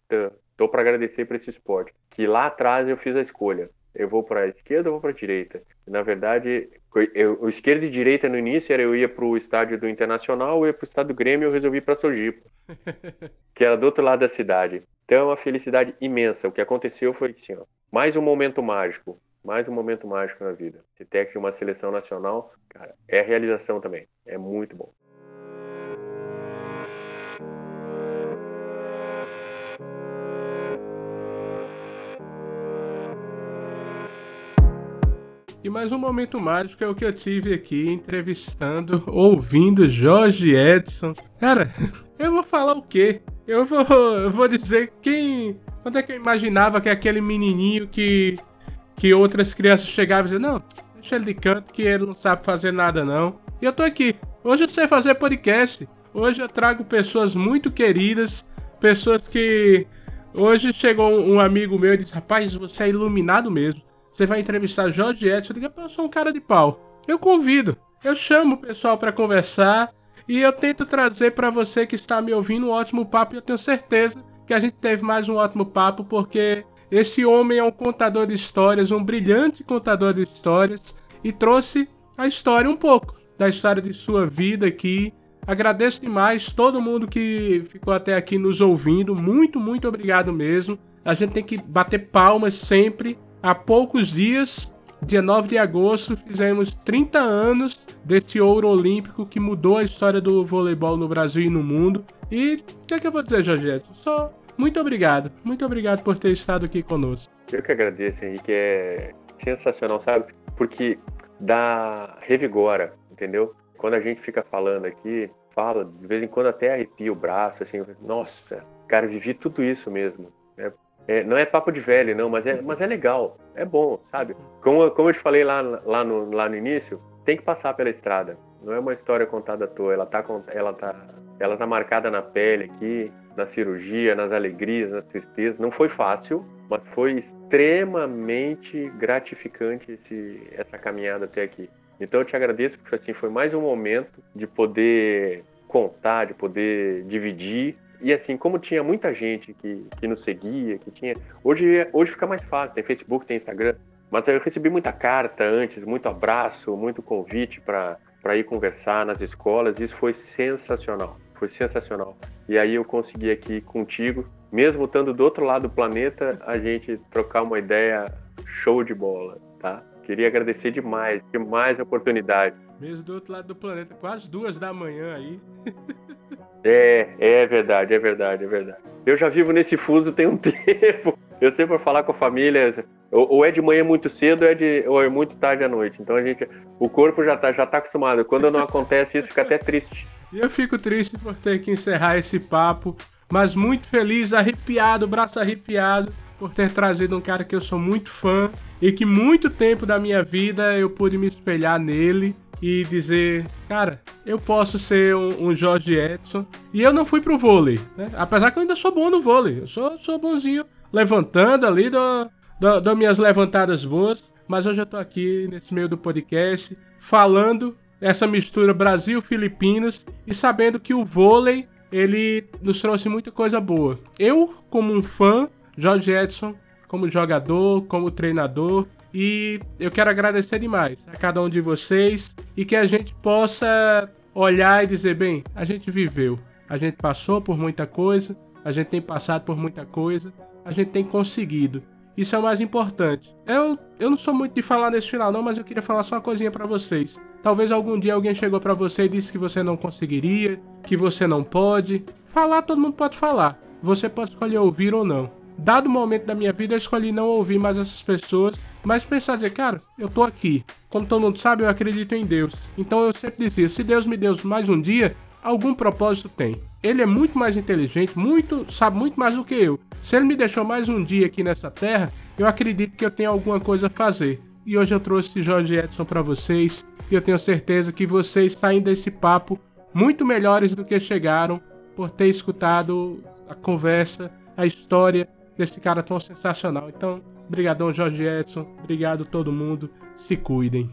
dou para agradecer para esse esporte. Que lá atrás eu fiz a escolha eu vou para a esquerda ou vou para a direita? Na verdade, eu, o esquerda e direita no início era eu ia para o estádio do Internacional, eu ia para o estádio do Grêmio, eu resolvi para Sojipo, que era do outro lado da cidade. Então é uma felicidade imensa. O que aconteceu foi assim, ó, mais um momento mágico, mais um momento mágico na vida. Se técnico de uma seleção nacional, cara, é realização também. É muito bom. E mais um momento mágico é o que eu tive aqui entrevistando, ouvindo Jorge Edson. Cara, eu vou falar o quê? Eu vou, eu vou dizer quem. Quando é que eu imaginava que aquele menininho que. que outras crianças chegavam e diziam, não, deixa ele de canto que ele não sabe fazer nada não. E eu tô aqui. Hoje eu sei fazer podcast. Hoje eu trago pessoas muito queridas, pessoas que. Hoje chegou um amigo meu e disse: Rapaz, você é iluminado mesmo. Você vai entrevistar Jorge Edson, eu digo, eu sou um cara de pau. Eu convido, eu chamo o pessoal para conversar e eu tento trazer para você que está me ouvindo um ótimo papo e eu tenho certeza que a gente teve mais um ótimo papo porque esse homem é um contador de histórias, um brilhante contador de histórias e trouxe a história um pouco da história de sua vida aqui. Agradeço demais todo mundo que ficou até aqui nos ouvindo. Muito, muito obrigado mesmo. A gente tem que bater palmas sempre Há poucos dias, dia 9 de agosto, fizemos 30 anos desse ouro olímpico que mudou a história do voleibol no Brasil e no mundo. E o que, é que eu vou dizer, Jorgeto? Só muito obrigado. Muito obrigado por ter estado aqui conosco. Eu que agradeço, Henrique. É sensacional, sabe? Porque dá revigora, entendeu? Quando a gente fica falando aqui, fala, de vez em quando até arrepia o braço, assim, nossa, cara, vivi tudo isso mesmo. Né? É, não é papo de velho, não, mas é, mas é legal, é bom, sabe? Como, como eu te falei lá, lá, no, lá no início, tem que passar pela estrada. Não é uma história contada à toa, ela tá, ela tá, ela tá marcada na pele aqui, na cirurgia, nas alegrias, nas tristezas. Não foi fácil, mas foi extremamente gratificante esse, essa caminhada até aqui. Então eu te agradeço, porque assim, foi mais um momento de poder contar, de poder dividir e assim, como tinha muita gente que, que nos seguia, que tinha. Hoje, hoje fica mais fácil, tem Facebook, tem Instagram. Mas eu recebi muita carta antes, muito abraço, muito convite para ir conversar nas escolas. Isso foi sensacional. Foi sensacional. E aí eu consegui aqui contigo, mesmo estando do outro lado do planeta, a gente trocar uma ideia show de bola, tá? Queria agradecer demais, demais a oportunidade. Mesmo do outro lado do planeta, quase duas da manhã aí. É, é verdade, é verdade, é verdade. Eu já vivo nesse fuso tem um tempo. Eu sempre vou falar com a família, ou é de manhã muito cedo, ou é, de, ou é muito tarde à noite. Então a gente, o corpo já tá, já tá acostumado. Quando não acontece isso, fica até triste. Eu fico triste por ter que encerrar esse papo, mas muito feliz, arrepiado, braço arrepiado, por ter trazido um cara que eu sou muito fã e que muito tempo da minha vida eu pude me espelhar nele e dizer, cara, eu posso ser um, um Jorge Edson. E eu não fui pro vôlei, né? Apesar que eu ainda sou bom no vôlei. Eu sou, sou bonzinho levantando ali, dou, dou minhas levantadas boas. Mas hoje eu tô aqui nesse meio do podcast falando essa mistura Brasil-Filipinas e sabendo que o vôlei ele nos trouxe muita coisa boa. Eu, como um fã, Jorge Edson, como jogador, como treinador, e eu quero agradecer demais a cada um de vocês e que a gente possa olhar e dizer: bem, a gente viveu, a gente passou por muita coisa, a gente tem passado por muita coisa, a gente tem conseguido. Isso é o mais importante. Eu, eu não sou muito de falar nesse final, não, mas eu queria falar só uma coisinha para vocês. Talvez algum dia alguém chegou para você e disse que você não conseguiria, que você não pode. Falar, todo mundo pode falar. Você pode escolher ouvir ou não. Dado o momento da minha vida, eu escolhi não ouvir mais essas pessoas mas pensar, dizer, cara, eu tô aqui. Como todo mundo sabe, eu acredito em Deus. Então eu sempre dizia, se Deus me deu mais um dia, algum propósito tem. Ele é muito mais inteligente, muito, sabe muito mais do que eu. Se ele me deixou mais um dia aqui nessa terra, eu acredito que eu tenho alguma coisa a fazer. E hoje eu trouxe Jorge Edson para vocês, e eu tenho certeza que vocês saem desse papo muito melhores do que chegaram por ter escutado a conversa, a história desse cara tão sensacional. Então, brigadão Jorge Edson, obrigado todo mundo, se cuidem.